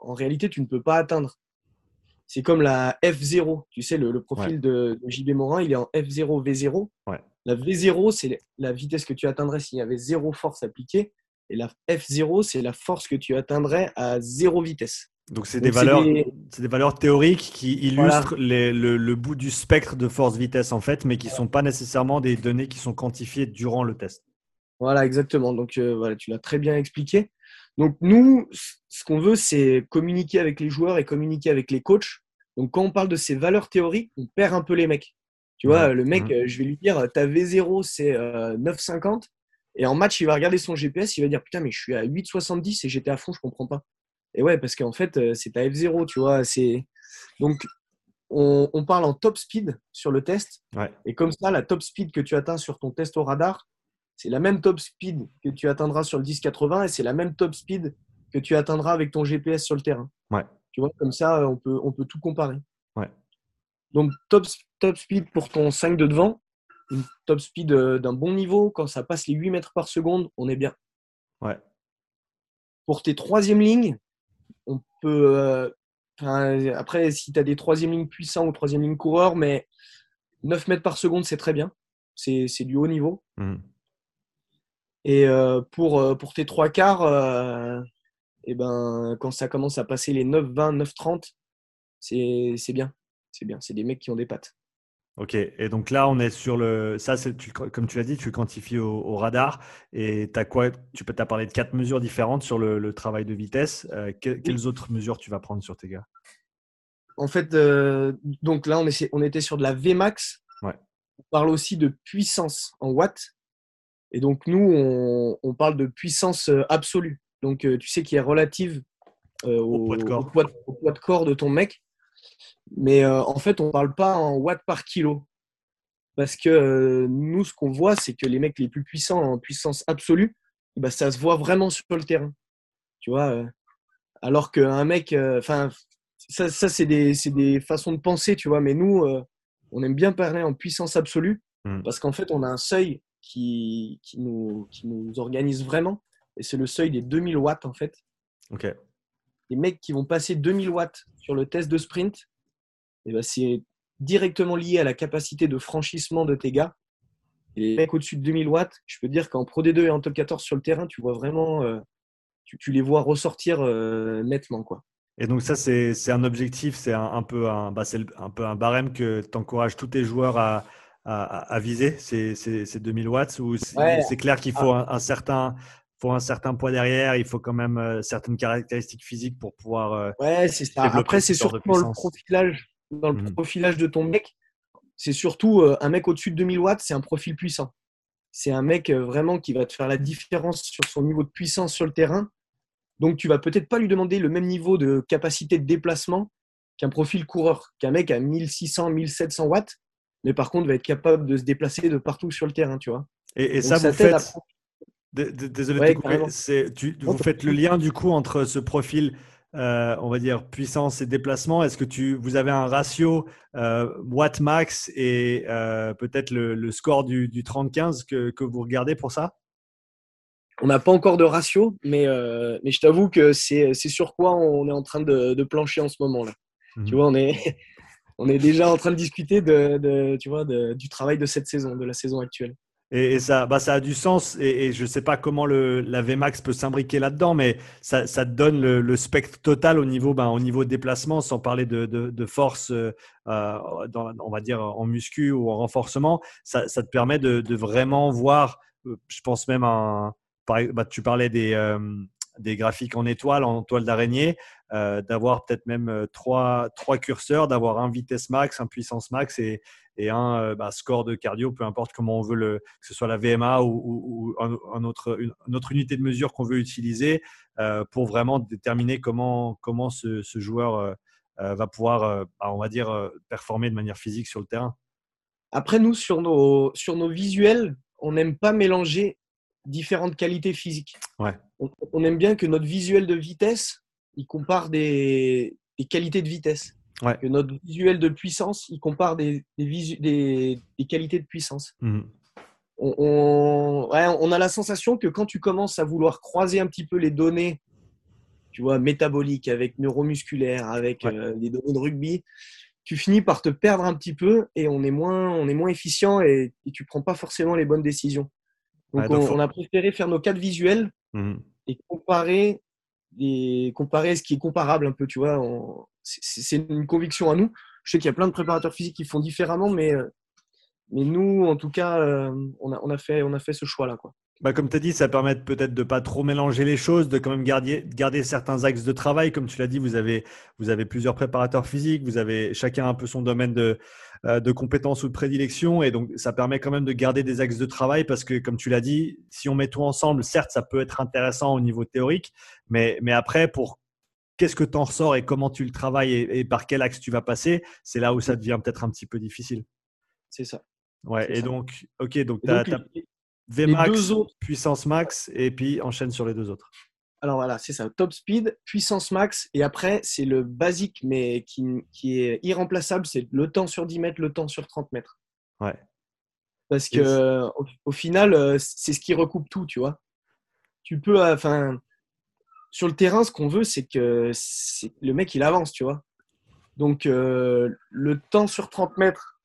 en réalité, tu ne peux pas atteindre. C'est comme la F0. Tu sais, le, profil de, JB Morin, il est en F0, V0. La V0, c'est la vitesse que tu atteindrais s'il y avait zéro force appliquée. Et la F0, c'est la force que tu atteindrais à zéro vitesse. Donc, c'est des, valeurs, des... valeurs théoriques qui illustrent le, bout du spectre de force-vitesse, en fait, mais qui ne sont pas nécessairement des données qui sont quantifiées durant le test. Voilà, exactement. Donc, euh, voilà, tu l'as très bien expliqué. Donc, nous, ce qu'on veut, c'est communiquer avec les joueurs et communiquer avec les coachs. Donc, quand on parle de ces valeurs théoriques, on perd un peu les mecs. Tu vois, le mec, euh, je vais lui dire, ta V0, c'est 9,50. Euh, et en match, il va regarder son GPS, il va dire, putain, mais je suis à 8,70 et j'étais à fond, je comprends pas. Et ouais, parce qu'en fait, euh, c'est ta F0, tu vois. C'est donc on, parle en top speed sur le test. Et comme ça, la top speed que tu atteins sur ton test au radar, c'est la même top speed que tu atteindras sur le 1080 et c'est la même top speed que tu atteindras avec ton GPS sur le terrain. Ouais. Tu vois, comme ça, on peut, on peut tout comparer. Ouais. Donc, top, top speed pour ton 5 de devant, une top speed euh, d'un bon niveau. Quand ça passe les 8 mètres par seconde, on est bien. Ouais. Pour tes troisième lignes, on peut. Euh, après, si tu as des troisième lignes puissants ou troisième ligne coureurs, mais 9 mètres par seconde, c'est très bien. C'est du haut niveau. Mmh. Et euh, pour, euh, pour tes trois quarts, et ben, quand ça commence à passer les 9, 20, 9, 30, c'est bien. C'est bien. C'est des mecs qui ont des pattes. Ok, et donc là, on est sur le. Ça, tu, comme tu l'as dit, tu quantifies au, radar. Et as quoi Tu peux as parlé de quatre mesures différentes sur le, travail de vitesse. Euh, quelles autres mesures tu vas prendre sur tes gars? En fait, euh, donc là, on, on, était sur de la Vmax. Ouais. On parle aussi de puissance en watts. Et donc, nous, on, parle de puissance euh, absolue. Donc, tu sais, qui est relative au, poids de corps. au poids de corps de ton mec. Mais euh, en fait, on ne parle pas en watts par kilo. Parce que euh, nous, ce qu'on voit, c'est que les mecs les plus puissants en puissance absolue, bah, ça se voit vraiment sur le terrain. Tu vois euh, Alors qu'un mec, enfin, ça, ça c'est des, des, façons de penser, tu vois. Mais nous, on aime bien parler en puissance absolue mmh. parce qu'en fait, on a un seuil qui, qui, nous, qui nous organise vraiment. Et c'est le seuil des 2000 watts, en fait. Ok. Les mecs qui vont passer 2000 watts sur le test de sprint, eh ben, c'est directement lié à la capacité de franchissement de tes gars. Et les mecs au-dessus de 2000 watts, je peux dire qu'en Pro D2 et en Top 14 sur le terrain, tu vois vraiment, euh, tu, les vois ressortir euh, nettement. Quoi. Et donc ça, c'est un objectif, c'est un, peu un, bah, un peu un barème que tu encourages tous tes joueurs à, à, viser, ces, 2000 watts, ou c'est clair qu'il faut ah. un, certain faut un certain poids derrière, il faut quand même euh, certaines caractéristiques physiques pour pouvoir. ouais, c'est ça. Après, c'est surtout le profilage dans le mmh. profilage de ton mec, c'est surtout euh, un mec au-dessus de 2000 watts, c'est un profil puissant. C'est un mec euh, vraiment qui va te faire la différence sur son niveau de puissance sur le terrain. Donc, tu vas peut-être pas lui demander le même niveau de capacité de déplacement qu'un profil coureur, qu'un mec à 1600, 1700 watts, mais par contre va être capable de se déplacer de partout sur le terrain, tu vois. Et, ça, vous faites. Désolé de tu, vous faites le lien du coup entre ce profil euh, on va dire, puissance et déplacement, est-ce que tu, vous avez un ratio euh, watt max et euh, peut-être le, score du, du 30-15 que, vous regardez pour ça? On n'a pas encore de ratio, mais, mais je t'avoue que c'est sur quoi on est en train de, plancher en ce moment-là. Tu mhm. vois, on est, *laughs* on est déjà en train de discuter de, tu vois, du travail de cette saison, de la saison actuelle. Et, ça, bah, ça a du sens. Et, je ne sais pas comment le, la VMAX peut s'imbriquer là-dedans, mais ça, ça, te donne le, spectre total au niveau, bah, au niveau de déplacement, sans parler de, de, force, euh, dans, on va dire en muscu ou en renforcement. Ça, te permet de, vraiment voir, euh, je pense même, un, bah, tu parlais des, euh, des graphiques en étoile, en toile d'araignée, d'avoir peut-être même trois, trois curseurs, d'avoir un vitesse max, un puissance max et, et un euh, bah, score de cardio, peu importe comment on veut le, que ce soit la VMA ou, un, autre, une, autre unité de mesure qu'on veut utiliser euh, pour vraiment déterminer comment, comment ce, joueur euh, va pouvoir, bah, on va dire, performer de manière physique sur le terrain. Après, nous, sur nos, sur nos visuels, on n'aime pas mélanger différentes qualités physiques. Ouais. On, aime bien que notre visuel de vitesse, il compare des, des qualités de vitesse. Que notre visuel de puissance, il compare des, des, des, qualités de puissance. Mmh. On, on, a la sensation que quand tu commences à vouloir croiser un petit peu les données, tu vois, métaboliques avec neuromusculaires, avec euh, des données de rugby, tu finis par te perdre un petit peu et on est moins, on est moins efficient et, et tu prends pas forcément les bonnes décisions. Donc, on, a préféré faire nos cadres visuels mmh. et comparer, et comparer ce qui est comparable un peu, tu vois. C'est une conviction à nous. Je sais qu'il y a plein de préparateurs physiques qui font différemment, mais, euh, nous, en tout cas, euh, on, a, on, a fait, on a fait ce choix-là. Quoi. Bah, comme tu as dit, ça permet peut-être de pas trop mélanger les choses, de quand même garder, garder certains axes de travail. Comme tu l'as dit, vous avez, vous avez plusieurs préparateurs physiques, vous avez chacun un peu son domaine de, euh, de compétences ou de prédilection. Et donc, ça permet quand même de garder des axes de travail parce que, comme tu l'as dit, si on met tout ensemble, certes, ça peut être intéressant au niveau théorique, mais, mais après, pour qu'est-ce que tu en ressors et comment tu le travailles et, par quel axe tu vas passer, c'est là où ça devient peut-être un petit peu difficile. C'est ça. Ouais, et donc, ok, donc tu as, Vmax, puissance max, et puis enchaîne sur les deux autres. Alors voilà, c'est ça, top speed, puissance max, et après, c'est le basique, mais qui, qui est irremplaçable, c'est le temps sur 10 mètres, le temps sur 30 mètres. Ouais. Parce que au, final, euh, c'est ce qui recoupe tout, tu vois. Tu peux, euh, enfin, sur le terrain, ce qu'on veut, c'est que le mec, il avance, tu vois. Donc, euh, le temps sur 30 mètres,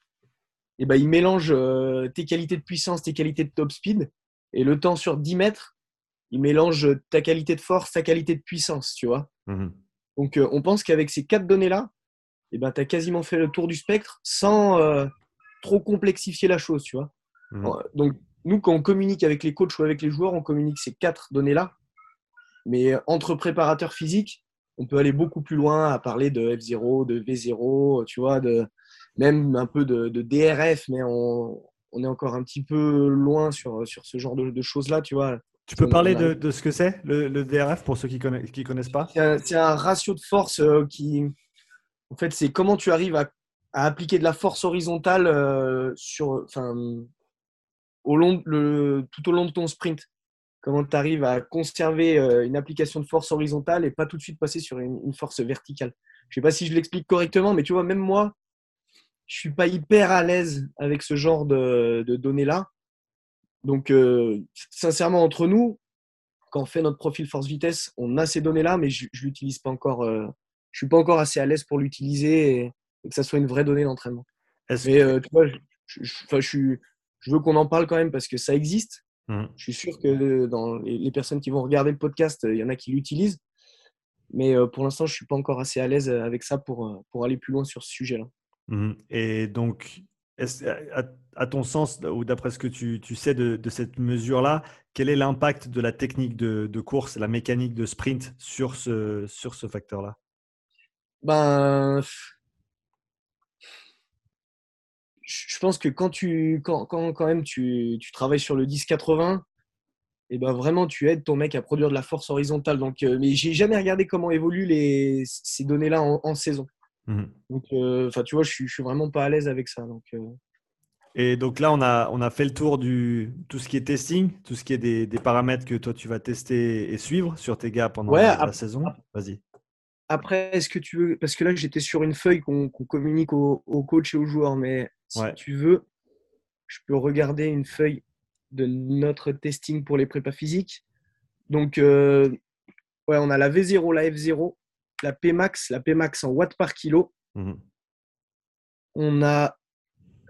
et ben, il mélange euh, tes qualités de puissance, tes qualités de top speed. Et le temps sur 10 mètres, il mélange ta qualité de force, ta qualité de puissance, tu vois. Mmh Donc, euh, on pense qu'avec ces quatre données-là, et ben, tu as quasiment fait le tour du spectre sans euh, trop complexifier la chose, tu vois. Mmh donc, nous, quand on communique avec les coachs ou avec les joueurs, on communique ces quatre données-là. Mais entre préparateurs physiques, on peut aller beaucoup plus loin à parler de F0, de V0, tu vois, de, même un peu de, DRF, mais on, est encore un petit peu loin sur, sur ce genre de, choses-là, tu vois. Tu peux parler de, ce que c'est, le, DRF, pour ceux qui ne connaissent, qui connaissent pas? C'est un, ratio de force euh, qui. En fait, c'est comment tu arrives à, appliquer de la force horizontale euh, sur, au long, le, tout au long de ton sprint. Comment tu arrives à conserver euh, une application de force horizontale et pas tout de suite passer sur une, une force verticale? Je ne sais pas si je l'explique correctement, mais tu vois, même moi, je suis pas hyper à l'aise avec ce genre de, données-là. Donc, euh, sincèrement, entre nous, quand on fait notre profil force-vitesse, on a ces données-là, mais je ne l'utilise pas encore. Euh, je suis pas encore assez à l'aise pour l'utiliser et, que ça soit une vraie donnée d'entraînement. Mais euh, tu vois, je, veux qu'on en parle quand même parce que ça existe. Mmh. Je suis sûr que dans les, personnes qui vont regarder le podcast, il y en a qui l'utilisent. Mais pour l'instant, je ne suis pas encore assez à l'aise avec ça pour, pour aller plus loin sur ce sujet-là. Mmh Et donc, à, ton sens, ou d'après ce que tu, sais de, cette mesure-là, quel est l'impact de la technique de, course, la mécanique de sprint sur ce, facteur-là? Ben, Je pense que quand, tu, quand, quand, même tu, travailles sur le 10-80, et ben vraiment tu aides ton mec à produire de la force horizontale. Donc, euh, mais j'ai jamais regardé comment évoluent ces données-là en saison. Mmh. Donc, euh, enfin, tu vois, je suis, suis vraiment pas à l'aise avec ça. Donc, euh. Et donc là, on a, on a fait le tour du tout ce qui est testing, tout ce qui est des, des paramètres que toi tu vas tester et suivre sur tes gars pendant la, saison. Vas-y. Après, est-ce que tu veux, parce que là j'étais sur une feuille qu'on communique aux, aux, coachs et aux joueurs, mais si tu veux, je peux regarder une feuille de notre testing pour les prépas physiques. Donc, euh, ouais, on a la V0, la F0, la Pmax, la Pmax en watts par kilo. Mhm. On a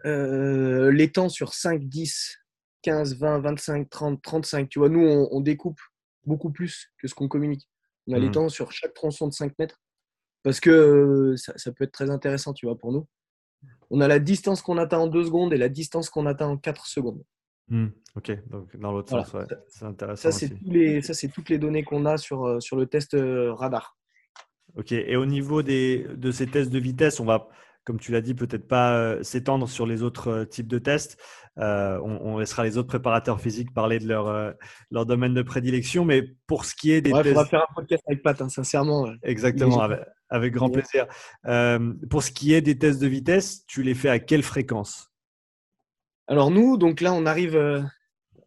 euh, les temps sur 5, 10, 15, 20, 25, 30, 35. Tu vois, nous, on, découpe beaucoup plus que ce qu'on communique. On a les mhm. temps sur chaque tronçon de 5 mètres parce que euh, ça, peut être très intéressant, tu vois, pour nous. On a la distance qu'on atteint en 2 secondes et la distance qu'on atteint en 4 secondes. Mhm. ok, donc dans l'autre sens, c'est intéressant. Ça, c'est toutes les données qu'on a sur, euh, sur le test radar. Ok, et au niveau des, de ces tests de vitesse, on va, comme tu l'as dit, peut-être pas euh, s'étendre sur les autres euh, types de tests. Euh, on, laissera les autres préparateurs physiques parler de leur, leur domaine de prédilection. Mais pour ce qui est des tests... On va faire un podcast avec Pat, hein, sincèrement. Exactement, avec, grand plaisir. pour ce qui est des tests de vitesse, tu les fais à quelle fréquence? Alors nous, donc là, on arrive...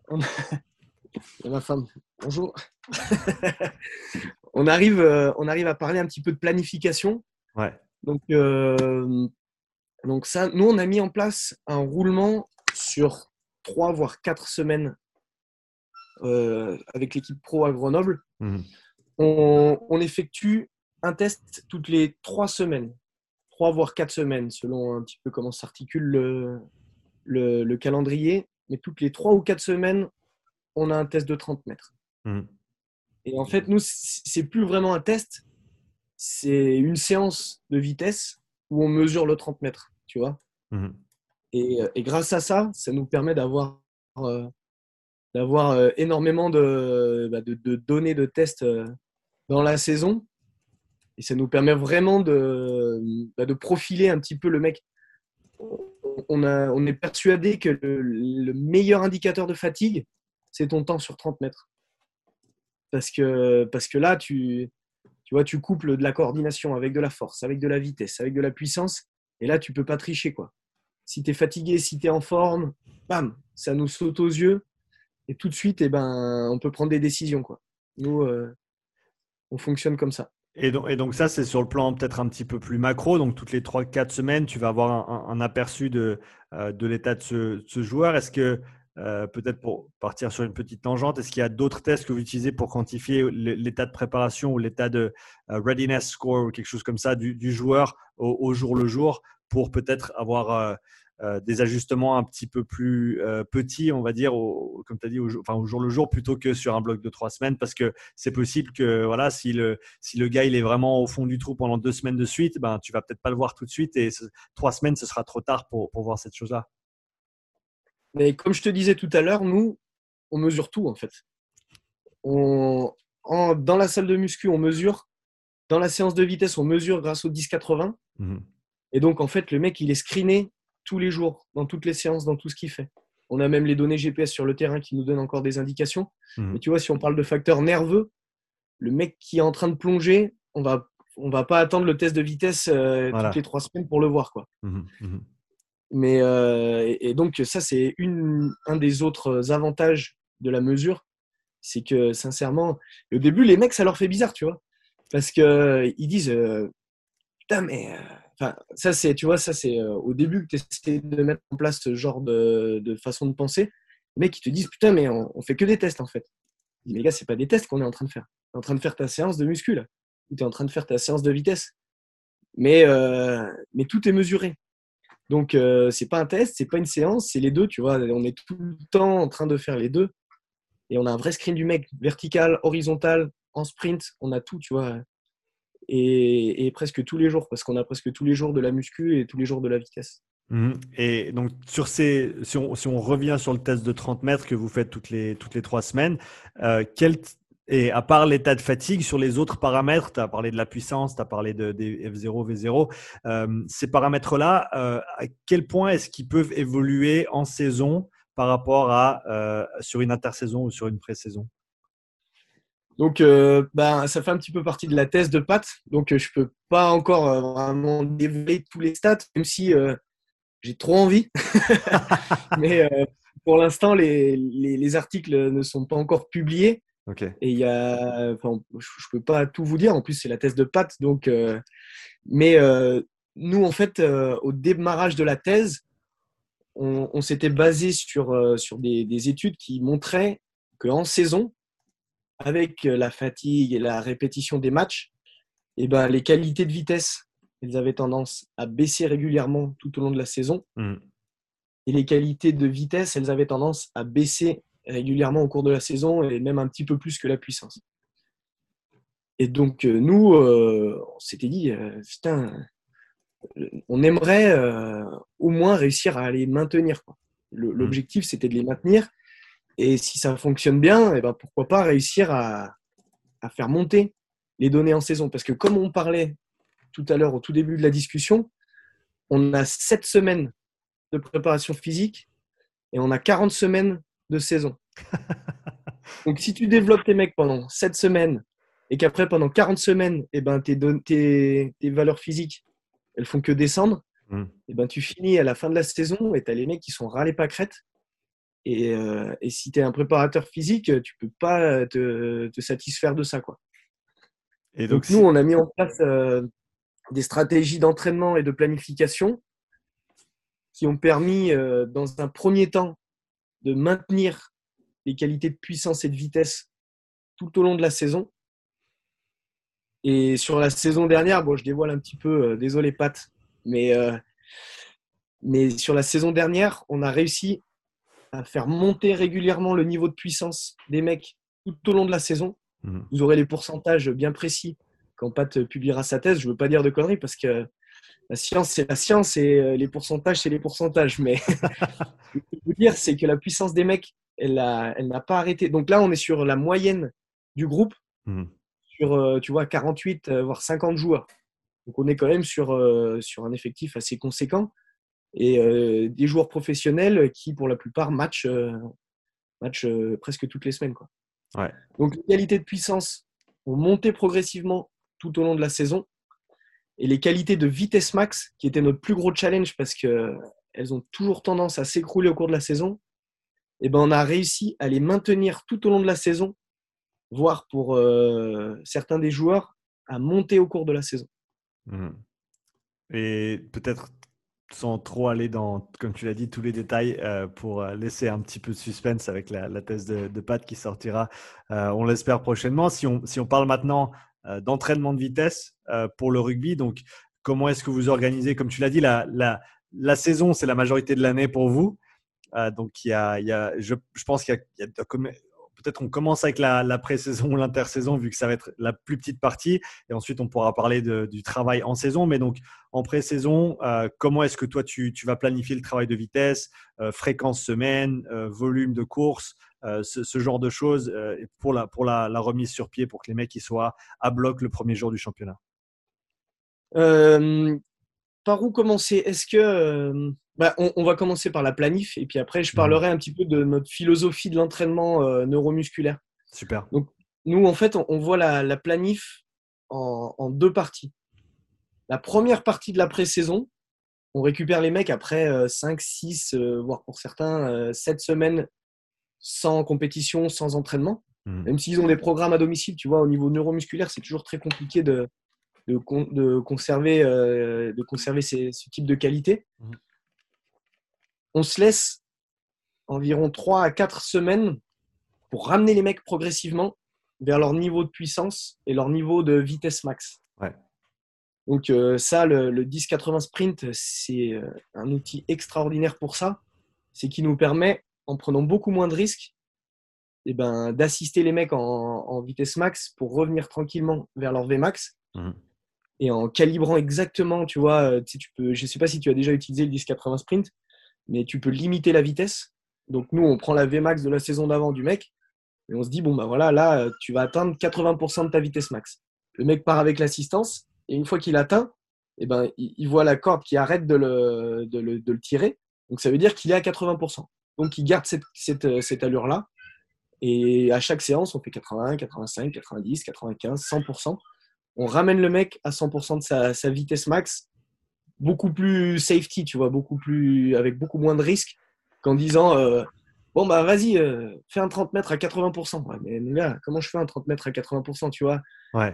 *laughs* Ma femme, bonjour. *laughs* on, arrive, euh, on arrive à parler un petit peu de planification. Ouais. Donc, euh, donc ça, nous, on a mis en place un roulement sur trois voire quatre semaines euh, avec l'équipe pro à Grenoble. Mhm. On, on effectue un test toutes les trois semaines, trois voire quatre semaines, selon un petit peu comment s'articule le, le, le calendrier. Mais toutes les trois ou quatre semaines, on a un test de 30 mètres. Mhm. Et en fait, nous, c'est plus vraiment un test, c'est une séance de vitesse où on mesure le 30 mètres, tu vois. Mhm. Et, euh, et grâce à ça, ça nous permet d'avoir euh, d'avoir euh, énormément de, bah, de, de données de tests euh, dans la saison. Et ça nous permet vraiment de, bah, de profiler un petit peu le mec. On, a, on est persuadé que le, le meilleur indicateur de fatigue, c'est ton temps sur 30 mètres. Parce que, là, tu, tu tu couples de la coordination avec de la force, avec de la vitesse, avec de la puissance. Et là, tu peux pas tricher. quoi. Si tu es fatigué, si tu es en forme, bam, ça nous saute aux yeux. Et tout de suite, eh ben, on peut prendre des décisions. Quoi. Nous, euh, on fonctionne comme ça. Et donc, ça, c'est sur le plan peut-être un petit peu plus macro. Donc toutes les 3-4 semaines, tu vas avoir un, aperçu de, euh, de l'état de ce, de ce joueur. Est-ce que, euh, peut-être pour partir sur une petite tangente, est-ce qu'il y a d'autres tests que vous utilisez pour quantifier l'état de préparation ou l'état de euh, readiness score ou quelque chose comme ça du, joueur au, jour le jour pour peut-être avoir euh, des ajustements un petit peu plus petits, on va dire, au- comme tu as dit, au, enfin, au jour le jour plutôt que sur un bloc de trois semaines parce que c'est possible que voilà, si le, si le gars il est vraiment au fond du trou pendant deux semaines de suite, ben, tu vas peut-être pas le voir tout de suite et trois semaines, ce sera trop tard pour, pour voir cette chose-là. Mais comme je te disais tout à l'heure, nous, on mesure tout en fait. On, en- dans la salle de muscu, on mesure. Dans la séance de vitesse, on mesure grâce au 10-80. Mhm. Et donc, en fait, le mec, il est screené tous les jours, dans toutes les séances, dans tout ce qu'il fait. On a même les données GPS sur le terrain qui nous donnent encore des indications. Mhm. Mais tu vois, si on parle de facteurs nerveux, le mec qui est en train de plonger, on va, on va pas attendre le test de vitesse euh, Voilà. toutes les trois semaines pour le voir. Quoi. Mhm. Mais, euh, et, et donc, ça, c'est un des autres avantages de la mesure. C'est que, sincèrement, au début, les mecs, ça leur fait bizarre, tu vois. Parce qu'ils disent, euh, putain, mais. euh, Enfin, ça, c'est, tu vois, ça, c'est au début que tu essaies de mettre en place ce genre de, de façon de penser. Les mecs, ils te disent, putain, mais on, on fait que des tests, en fait. Les gars, c'est pas des tests qu'on est en train de faire. Tu es en train de faire ta séance de muscu, là. Tu es en train de faire ta séance de vitesse. Mais, mais tout est mesuré. Donc, euh, c'est pas un test, c'est pas une séance, c'est les deux, tu vois. On est tout le temps en train de faire les deux. Et on a un vrai screen du mec, vertical, horizontal, en sprint, on a tout, tu vois. Et, presque tous les jours, parce qu'on a presque tous les jours de la muscu et tous les jours de la vitesse. Mhm. Et donc, sur ces, si, on, revient sur le test de 30 mètres que vous faites toutes les, toutes les trois semaines, euh, quel, et à part l'état de fatigue, sur les autres paramètres, tu as parlé de la puissance, tu as parlé de, des F0, V0, euh, ces paramètres-là, euh, à quel point est-ce qu'ils peuvent évoluer en saison par rapport à euh, sur une intersaison ou sur une pré-saison? Donc, euh, ben, ça fait un petit peu partie de la thèse de Pat. Donc, euh, je peux pas encore euh, vraiment dévoiler tous les stats, même si j'ai trop envie. *laughs* *laughs* Mais pour l'instant, les, les, les articles ne sont pas encore publiés. Ok. Et il y a, enfin, je peux pas tout vous dire. En plus, c'est la thèse de Pat. Donc, euh, mais euh, nous, en fait, euh, au démarrage de la thèse, on, on s'était basé sur, sur des, des études qui montraient qu'en saison, avec la fatigue et la répétition des matchs, eh ben, les qualités de vitesse, elles avaient tendance à baisser régulièrement tout au long de la saison. Mhm. Et les qualités de vitesse, elles avaient tendance à baisser régulièrement au cours de la saison et même un petit peu plus que la puissance. Et donc, euh, nous, euh, on s'était dit, euh, putain, on aimerait euh, au moins réussir à les maintenir. Le- L'objectif, c'était de les maintenir. Et si ça fonctionne bien, eh ben, pourquoi pas réussir à, à faire monter les données en saison. Parce que comme on parlait tout à l'heure au tout début de la discussion, on a 7 semaines de préparation physique et on a 40 semaines de saison. Donc si tu développes tes mecs pendant 7 semaines et qu'après pendant 40 semaines, eh ben, tes, tes, tes valeurs physiques, elles font que descendre, Mhm. eh ben, tu finis à la fin de la saison et tu as les mecs qui sont râlés pas crête. Et, euh, et si tu es un préparateur physique, tu peux pas te, te satisfaire de ça. Quoi. Et Donc, donc, nous, on a mis en place euh, des stratégies d'entraînement et de planification qui ont permis, euh, dans un premier temps, de maintenir les qualités de puissance et de vitesse tout au long de la saison. Et sur la saison dernière, bon, je dévoile un petit peu, euh, désolé Pat, mais, euh, mais sur la saison dernière, on a réussi à faire monter régulièrement le niveau de puissance des mecs tout au long de la saison. Mhm. Vous aurez les pourcentages bien précis quand Pat publiera sa thèse. Je ne veux pas dire de conneries parce que la science, c'est la science et euh, les pourcentages, c'est les pourcentages. Mais *laughs* ce que je veux dire, c'est que la puissance des mecs, elle n'a elle pas arrêté. Donc là, on est sur la moyenne du groupe, mmh. sur, euh, tu vois, 48, euh, voire 50 joueurs. Donc on est quand même sur, sur un effectif assez conséquent. Et des joueurs professionnels qui, pour la plupart, matchent, match, presque toutes les semaines. Quoi. Donc les qualités de puissance ont monté progressivement tout au long de la saison et les qualités de vitesse max, qui était notre plus gros challenge parce qu'elles ont toujours tendance à s'écrouler au cours de la saison, eh ben on a réussi à les maintenir tout au long de la saison, voire pour euh, certains des joueurs, à monter au cours de la saison. Mmh. Et peut-être sans trop aller dans, comme tu l'as dit, tous les détails euh, pour euh, laisser un petit peu de suspense avec la, thèse de, de, Pat qui sortira, on l'espère prochainement. Si on, si on parle maintenant euh, d'entraînement de vitesse euh, pour le rugby. Donc, comment est-ce que vous organisez? Comme tu l'as dit, la, la, la saison, c'est la majorité de l'année pour vous. Euh, donc, il y a, il y a, je, je pense qu'il y a, peut-être on commence avec la, la pré-saison ou l'intersaison, vu que ça va être la plus petite partie. Et ensuite, on pourra parler du travail en saison. Mais donc, en pré-saison, comment est-ce que toi, tu, tu, vas planifier le travail de vitesse, fréquence semaine, volume de course, euh, ce, genre de choses euh, pour, la, pour la, remise sur pied pour que les mecs ils soient à bloc le premier jour du championnat euh, Par où commencer? Est-ce que. Bah, on, va commencer par la planif et puis après je mmh. parlerai un petit peu de notre philosophie de l'entraînement neuromusculaire. Super. Donc, nous, en fait, on, voit la, planif en, en, deux parties. La première partie de la pré-saison, on récupère les mecs après 5, 6, voire pour certains 7 semaines sans compétition, sans entraînement. Hmm. Même s'ils ont des programmes à domicile, tu vois, au niveau neuromusculaire, c'est toujours très compliqué de, de, conserver, euh, de conserver ce type de qualité. Hmm. On se laisse environ 3 à 4 semaines pour ramener les mecs progressivement vers leur niveau de puissance et leur niveau de vitesse max. Donc euh, ça, le, le 10-80 sprint, c'est euh, un outil extraordinaire pour ça. C'est qui nous permet en prenant beaucoup moins de risques, et eh ben, d'assister les mecs en, vitesse max pour revenir tranquillement vers leur Vmax mmh. et en calibrant exactement, tu vois, euh, tu, peux, je ne sais pas si tu as déjà utilisé le 1080 sprint, mais tu peux limiter la vitesse. Donc nous, on prend la Vmax de la saison d'avant du mec et on se dit, bon, ben voilà, là, tu vas atteindre 80% de ta vitesse max. Le mec part avec l'assistance et une fois qu'il atteint, et eh ben, il, voit la corde qui arrête de le, de le tirer. Donc ça veut dire qu'il est à 80%. Donc, il garde cette, euh, cette, allure-là. Et à chaque séance, on fait 80, 85, 90, 95, 100%. On ramène le mec à 100% de sa, vitesse max. Beaucoup plus safety, tu vois, beaucoup plus, avec beaucoup moins de risques qu'en disant euh, Bon, bah vas-y, euh, fais un 30 mètres à 80%. mais gars, comment je fais un 30 mètres à 80%, tu vois?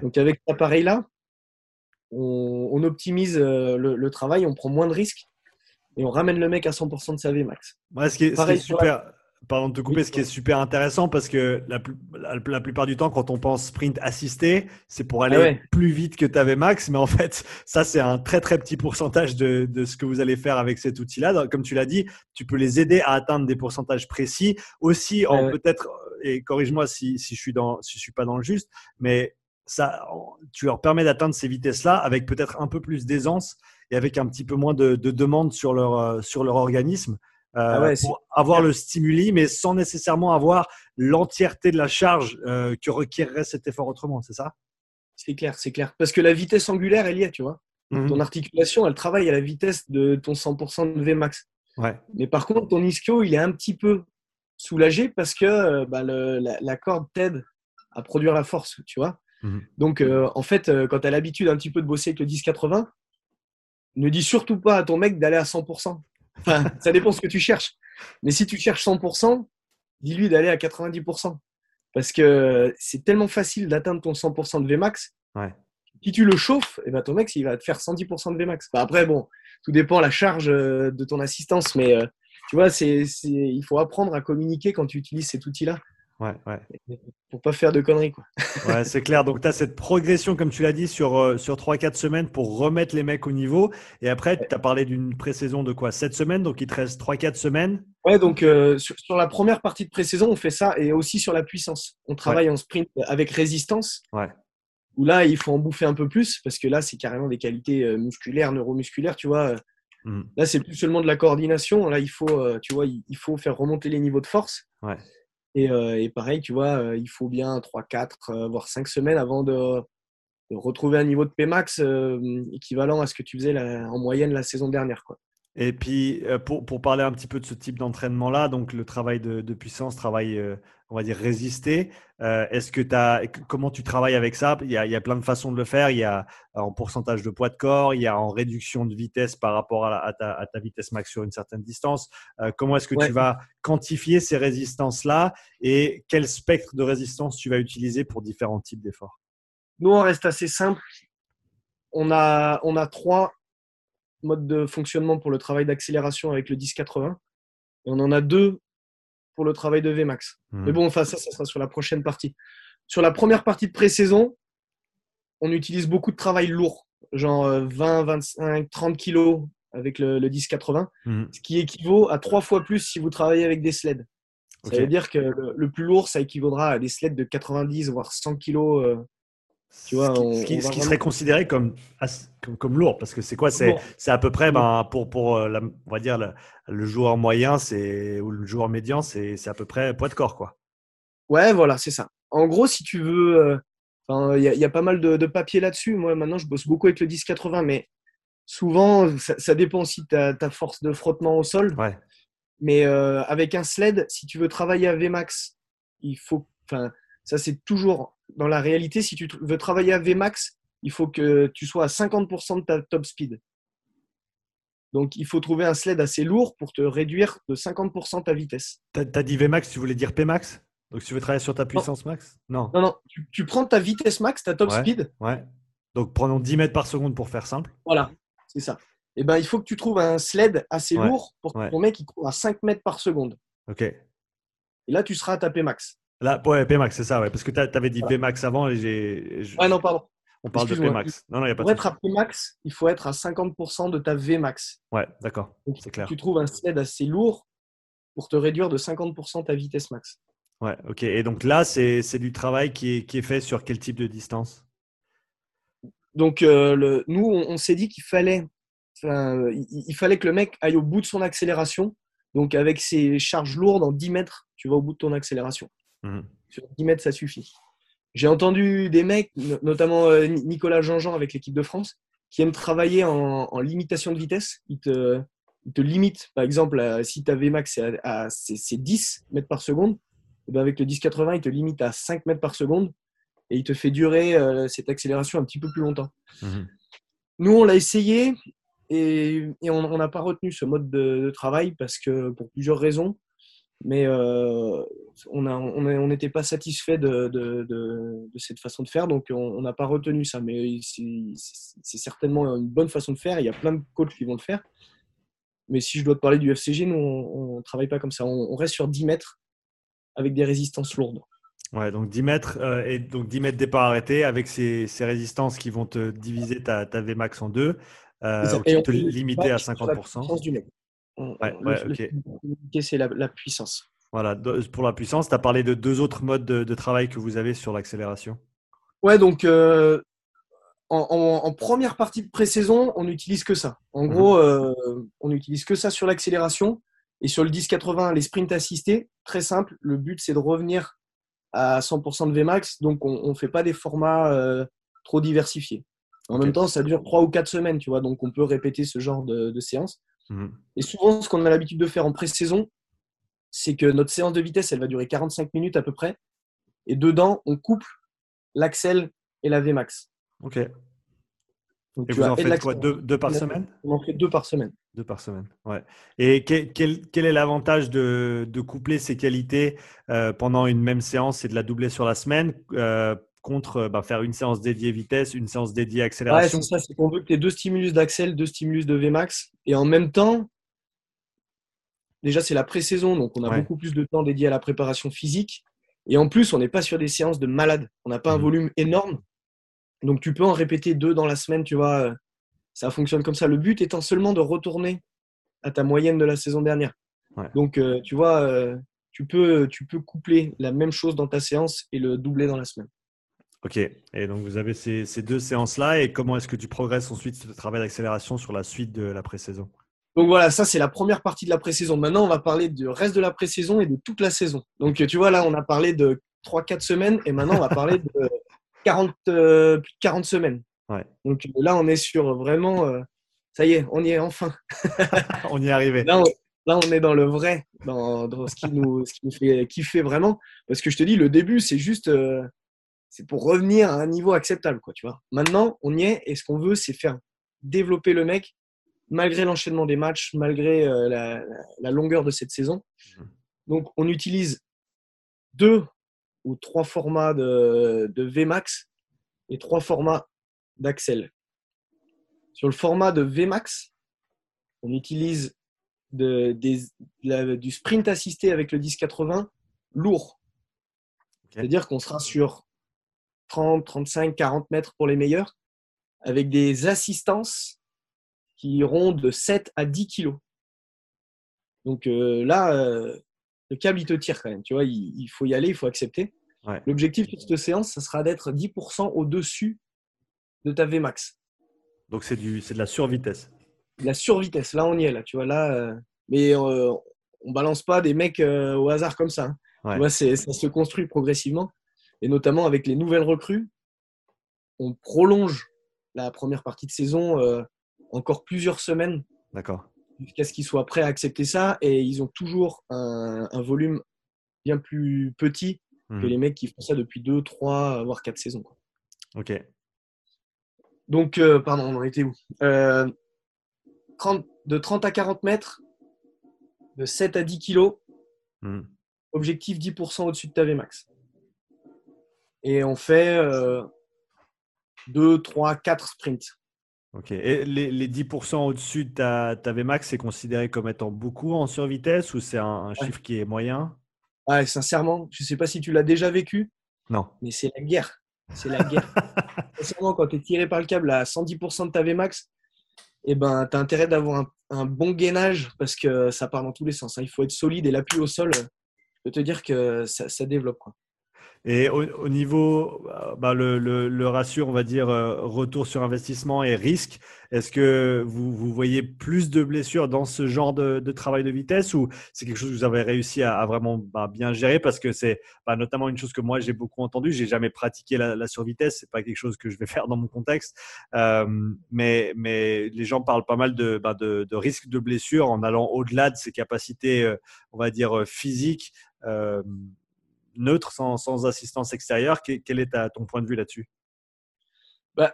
Donc, avec cet appareil-là, on, optimise le, travail, on prend moins de risques et on ramène le mec à 100% de sa V max. ce qui est, super. Pardon de te couper, ce qui est super intéressant parce que la, la, plupart du temps, quand on pense sprint assisté, c'est pour aller ah plus vite que ta max. Mais en fait, ça, c'est un très très petit pourcentage de, de, ce que vous allez faire avec cet outil-là. Comme tu l'as dit, tu peux les aider à atteindre des pourcentages précis. Aussi, en peut-être, et corrige-moi si, si, je suis dans, si je suis pas dans le juste, mais ça, tu leur permets d'atteindre ces vitesses-là avec peut-être un peu plus d'aisance et avec un petit peu moins de, de demande sur leur, euh, sur leur organisme. Euh, ah pour avoir le stimuli, mais sans nécessairement avoir l'entièreté de la charge euh, que requerrait cet effort autrement, c'est ça? C'est clair, c'est clair. Parce que la vitesse angulaire, elle y est, tu vois. Mhm. Ton articulation, elle travaille à la vitesse de ton 100% de Vmax. Ouais. Mais par contre, ton ischio, il est un petit peu soulagé parce que bah, le, la, corde t'aide à produire la force, tu vois. Mhm. Donc, en fait, quand tu as l'habitude un petit peu de bosser avec le 10-80, ne dis surtout pas à ton mec d'aller à 100%. Enfin, *laughs* ça dépend ce que tu cherches. Mais si tu cherches 100%, dis-lui d'aller à 90%. Parce que c'est tellement facile d'atteindre ton 100% de Vmax. Ouais. Si tu le chauffes, eh ben, ton mec, il va te faire 110% de Vmax. Bah, après, bon, tout dépend de la charge euh, de ton assistance, mais euh, tu vois, c'est, il faut apprendre à communiquer quand tu utilises cet outil-là. Ouais, ouais. Pour pas faire de conneries. Quoi. Ouais, c'est clair. Donc, tu as cette progression, comme tu l'as dit, sur, euh, sur 3-4 semaines pour remettre les mecs au niveau. Et après, tu as parlé d'une pré-saison de quoi? 7 semaines? Donc, il te reste 3-4 semaines? Ouais, donc euh, sur, la première partie de pré-saison, on fait ça. Et aussi sur la puissance. On travaille en sprint avec résistance. Ouais. Où là, il faut en bouffer un peu plus. Parce que là, c'est carrément des qualités euh, musculaires, neuromusculaires. Tu vois. Mmh. Là, c'est plus seulement de la coordination. Là, il faut, tu vois, il faut faire remonter les niveaux de force. Ouais. Euh, et, pareil, tu vois, euh, il faut bien 3, 4, euh, voire 5 semaines avant de, retrouver un niveau de Pmax équivalent à ce que tu faisais en moyenne la saison dernière. Quoi. Et puis, pour, pour, parler un petit peu de ce type d'entraînement-là, donc le travail de, de puissance, travail on va dire, résister. Euh, est-ce que as, comment tu travailles avec ça? Il y, a, il y, a, plein de façons de le faire. Il y a en pourcentage de poids de corps, il y a en réduction de vitesse par rapport à, ta, vitesse max sur une certaine distance. Euh, comment est-ce que tu vas quantifier ces résistances-là et quel spectre de résistance tu vas utiliser pour différents types d'efforts? Nous, on reste assez simple. On a, on a trois modes de fonctionnement pour le travail d'accélération avec le 10-80. Et on en a deux pour le travail de Vmax. Hmm. Mais bon, enfin, ça, ça sera sur la prochaine partie. Sur la première partie de pré-saison, on utilise beaucoup de travail lourd, genre 20, 25, 30 kilos avec le, 10-80, hmm. ce qui équivaut à trois fois plus si vous travaillez avec des sleds. Ça veut dire que le, plus lourd, ça équivaudra à des sleds de 90 voire 100 kilos euh, tu vois, ce qui, serait considéré comme, comme, lourd, parce que c'est quoi C'est à peu près, ben, pour, pour euh, on va dire, le, joueur moyen ou le joueur médian, c'est à peu près poids de corps. Quoi. Ouais, voilà, c'est ça. En gros, si tu veux, euh, il y, a pas mal de, de papiers là-dessus. Moi, maintenant, je bosse beaucoup avec le 10-80, mais souvent, ça, dépend aussi de ta, force de frottement au sol. Ouais. Mais euh, avec un sled, si tu veux travailler à Vmax, il faut. Enfin, ça, c'est toujours dans la réalité, si tu veux travailler à Vmax, il faut que tu sois à 50% de ta top speed. Donc, il faut trouver un sled assez lourd pour te réduire de 50% ta vitesse. Tu as, dit Vmax, tu voulais dire Pmax? Donc, tu veux travailler sur ta puissance max? Non. Non, non. Tu, prends ta vitesse max, ta top speed. Ouais. Donc, prenons 10 mètres par seconde pour faire simple. Voilà, c'est ça. Et eh ben, il faut que tu trouves un sled assez lourd pour que ton mec il court à 5 mètres par seconde. OK. Et là, tu seras à ta Pmax. Là, ouais, Pmax, c'est ça, ouais, parce que tu avais dit Pmax avant et j'ai. Ouais, non, pardon. On parle de Pmax. Non, non, y a pas pour être à Pmax, il faut être à 50% de ta Vmax. Ouais, d'accord. C'est clair. Tu trouves un sled assez lourd pour te réduire de 50% ta vitesse max. Ouais, ok. Et donc là, c'est du travail qui est, qui est, fait sur quel type de distance? Donc, euh, le, nous, on, s'est dit qu'il fallait, il, fallait que le mec aille au bout de son accélération. Donc, avec ses charges lourdes en 10 mètres, tu vas au bout de ton accélération. Mmh. Sur 10 mètres, ça suffit. J'ai entendu des mecs, notamment euh, Nicolas Jean-Jean avec l'équipe de France, qui aiment travailler en, limitation de vitesse. Ils te, te limitent, par exemple, si ta Vmax est à, 10 mètres par seconde, et eh ben, avec le 1080, il te limite à 5 mètres par seconde et il te fait durer euh, cette accélération un petit peu plus longtemps. Mmh. Nous, on l'a essayé et, on n'a pas retenu ce mode de, travail parce que pour plusieurs raisons mais euh, on n'était pas satisfait de, cette façon de faire, donc on n'a pas retenu ça. Mais c'est certainement une bonne façon de faire. Il y a plein de coachs qui vont le faire. Mais si je dois te parler du FCG, nous, on ne travaille pas comme ça. On, reste sur 10 mètres avec des résistances lourdes. Ouais, donc 10 mètres euh, et donc 10 mètres départ arrêté avec ces, résistances qui vont te diviser ta, ta Vmax en deux, euh, qui te limiter à 50%. Du c'est la, puissance. Voilà, pour la puissance, tu as parlé de deux autres modes de, travail que vous avez sur l'accélération. Ouais, donc euh, en, première partie de pré-saison, on n'utilise que ça. En mhm. gros, euh, on n'utilise que ça sur l'accélération. Et sur le 10-80, les sprints assistés, très simple. Le but, c'est de revenir à 100% de Vmax. Donc, on ne fait pas des formats euh, trop diversifiés. En même temps, ça dure 3 ou 4 semaines, tu vois. Donc, on peut répéter ce genre de, de séance. Mhm. Et souvent, ce qu'on a l'habitude de faire en pré-saison, c'est que notre séance de vitesse, elle va durer 45 minutes à peu près. Et dedans, on couple l'axel et la Vmax. Ok. et vous en faites quoi deux, par semaine On en fait deux par semaine. Deux par semaine, ouais. Et quel, quel, est l'avantage de, de, coupler ces qualités euh, pendant une même séance? Et de la doubler sur la semaine euh, contre bah, faire une séance dédiée vitesse, une séance dédiée accélération. Ouais, c'est ça, c'est qu'on veut que tu aies deux stimulus d'axel, deux stimulus de Vmax. Et en même temps, déjà, c'est la pré-saison, donc on a beaucoup plus de temps dédié à la préparation physique. Et en plus, on n'est pas sur des séances de malade. On n'a pas un mmh. volume énorme. Donc, tu peux en répéter deux dans la semaine, tu vois. Euh, ça fonctionne comme ça. Le but étant seulement de retourner à ta moyenne de la saison dernière. Donc, euh, tu vois, euh, tu, peux, tu peux coupler la même chose dans ta séance et le doubler dans la semaine. Ok. Et donc, vous avez ces, ces deux séances-là. Et comment est-ce que tu progresses ensuite ce travail d'accélération sur la suite de la pré-saison? Donc voilà, ça c'est la première partie de la pré-saison. Maintenant, on va parler du reste de la pré-saison et de toute la saison. Donc tu vois, là, on a parlé de 3-4 semaines et maintenant, on va parler de *laughs* 40, euh, plus de 40 semaines. Donc là, on est sur vraiment. Euh, ça y est, on y est enfin. *laughs* on y est arrivé. Là on, est dans le vrai, dans, ce, qui nous, ce qui nous fait kiffer vraiment. Parce que je te dis, le début, c'est juste. Euh, c'est pour revenir à un niveau acceptable, quoi, tu vois. Maintenant, on y est et ce qu'on veut, c'est faire développer le mec malgré l'enchaînement des matchs, malgré euh, la, longueur de cette saison. Mhm. Donc, on utilise deux ou trois formats de, Vmax et trois formats d'Axel. Sur le format de Vmax, on utilise du sprint assisté avec le 1080 lourd. C'est-à-dire qu'on sera sur 30, 35, 40 mètres pour les meilleurs, avec des assistances qui iront de 7 à 10 kilos. Donc euh, là, euh, le câble, il te tire quand même. Tu vois, il, faut y aller, il faut accepter. L'objectif de cette séance, ça sera d'être 10% au-dessus de ta Vmax. Donc c'est de la survitesse. la survitesse. Là, on y est. Là, tu vois, là, euh, mais on balance pas des mecs au hasard comme ça. Hein. Tu vois, ça se construit progressivement. Et notamment avec les nouvelles recrues, on prolonge la première partie de saison encore plusieurs semaines. D'accord. Jusqu'à ce qu'ils soient prêts à accepter ça. Et ils ont toujours un, volume bien plus petit que mhm. les mecs qui font ça depuis 2, 3, voire 4 saisons. Ok. Donc, euh, pardon, on en était où? Euh, De 30 à 40 mètres, de 7 à 10 kilos, mhm. objectif 10% au-dessus de ta Vmax. Et on fait 2, 3, 4 sprints. Ok. Et les, 10% au-dessus de ta, ta VMAX, c'est considéré comme étant beaucoup en survitesse ou c'est un, chiffre qui est moyen? Ouais, sincèrement, je ne sais pas si tu l'as déjà vécu. Non. Mais c'est la guerre. C'est la guerre. *laughs* sincèrement, quand tu es tiré par le câble à 110% de ta VMAX, eh ben, tu as intérêt d'avoir un, bon gainage parce que ça part dans tous les sens. Hein. Il faut être solide et l'appui au sol, je peux te dire que ça, ça développe. Quoi. Et au, niveau, bah, le, le, on va dire, euh, retour sur investissement et risque, est-ce que vous, voyez plus de blessures dans ce genre de, travail de vitesse ou c'est quelque chose que vous avez réussi à, vraiment bah, bien gérer? Parce que c'est bah, notamment une chose que moi j'ai beaucoup entendu. J'ai jamais pratiqué la, la survitesse, c'est pas quelque chose que je vais *laughs* faire dans mon contexte. Euh, mais, les gens parlent pas mal de, risque de blessure en allant au-delà de ses capacités, euh, on va dire, physiques. Neutre, sans, assistance extérieure. Quel, est ton point de vue là-dessus? Bah,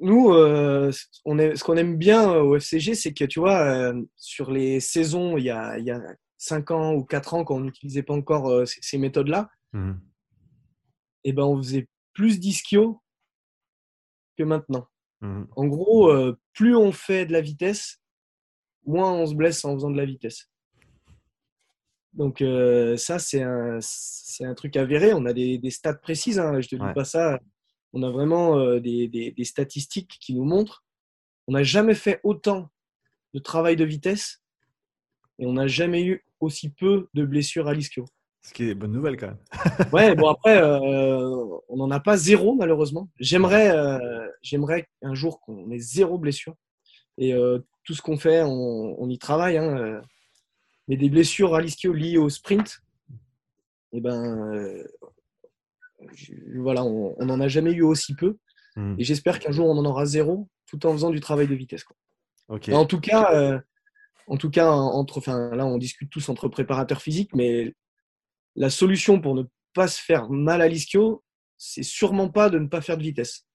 Nous, euh, on est, ce qu'on aime bien au FCG, c'est que tu vois, euh, sur les saisons, il y a, il y 5 ans ou 4 ans, quand on n'utilisait pas encore euh, ces, méthodes-là, mmh. et eh ben, on faisait plus d'ischio que maintenant. Mmh. En gros, plus on fait de la vitesse, moins on se blesse en faisant de la vitesse. Donc euh, ça, c'est un, un, truc avéré. On a des, des stats précises. Hein. Je te dis pas ça. On a vraiment euh, des, des, statistiques qui nous montrent. On n'a jamais fait autant de travail de vitesse et on n'a jamais eu aussi peu de blessures à l'ischio. Ce qui est bonne nouvelle quand même. *laughs* ouais, bon après, euh, on n'en a pas zéro malheureusement. J'aimerais, j'aimerais un jour qu'on ait zéro blessure. Et tout ce qu'on fait, on, on, y travaille. Hein, mais des blessures à l'ischio liées au sprint, et eh ben, euh, voilà, on n'en a jamais eu aussi peu. Hmm. Et j'espère qu'un jour on en aura zéro, tout en faisant du travail de vitesse. Quoi. En tout cas, euh, en tout cas, entre, enfin, là, on discute tous entre préparateurs physiques, mais la solution pour ne pas se faire mal à l'ischio, c'est sûrement pas de ne pas faire de vitesse.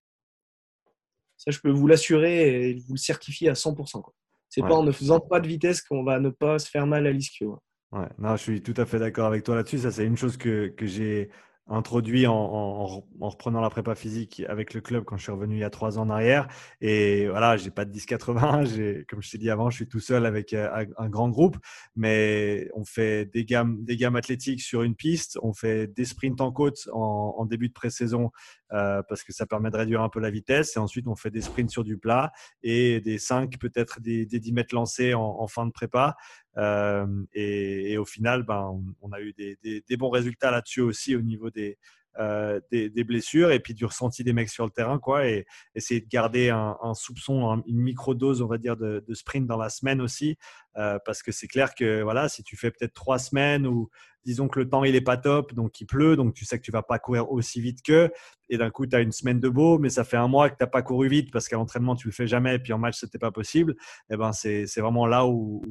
Ça, je peux vous l'assurer et vous le certifier à 100%. Quoi. C'est pas en ne faisant pas de vitesse qu'on va ne pas se faire mal à l'ischio. Ouais, non, je suis tout à fait d'accord avec toi là-dessus. Ça, c'est une chose que, que j'ai introduit en, reprenant la prépa physique avec le club quand je suis revenu il y a trois ans en arrière. Et voilà, j'ai pas de 10-80. Comme je t'ai dit avant, je suis tout seul avec euh, un grand groupe. Mais on fait des gammes, des gammes athlétiques sur une piste. On fait des sprints en côte en, début de pré-saison euh, parce que ça permet de réduire un peu la vitesse. Et ensuite, on fait des sprints sur du plat et des 5, peut-être des, des 10 mètres lancés en, fin de prépa. Euh, et, au final, ben, on, a eu des, des bons résultats là-dessus aussi au niveau des, euh, des, blessures et puis du ressenti des mecs sur le terrain, quoi, et essayer de garder un, soupçon, une micro-dose, on va dire, de, sprint dans la semaine aussi, euh, parce que c'est clair que voilà, si tu fais peut-être trois semaines ou disons que le temps il est pas top, donc il pleut, donc tu sais que tu vas pas courir aussi vite que, et d'un coup tu as une semaine de beau, mais ça fait un mois que tu n'as pas couru vite parce qu'à l'entraînement tu le fais jamais, et puis en match c'était pas possible, et eh ben c'est vraiment là où,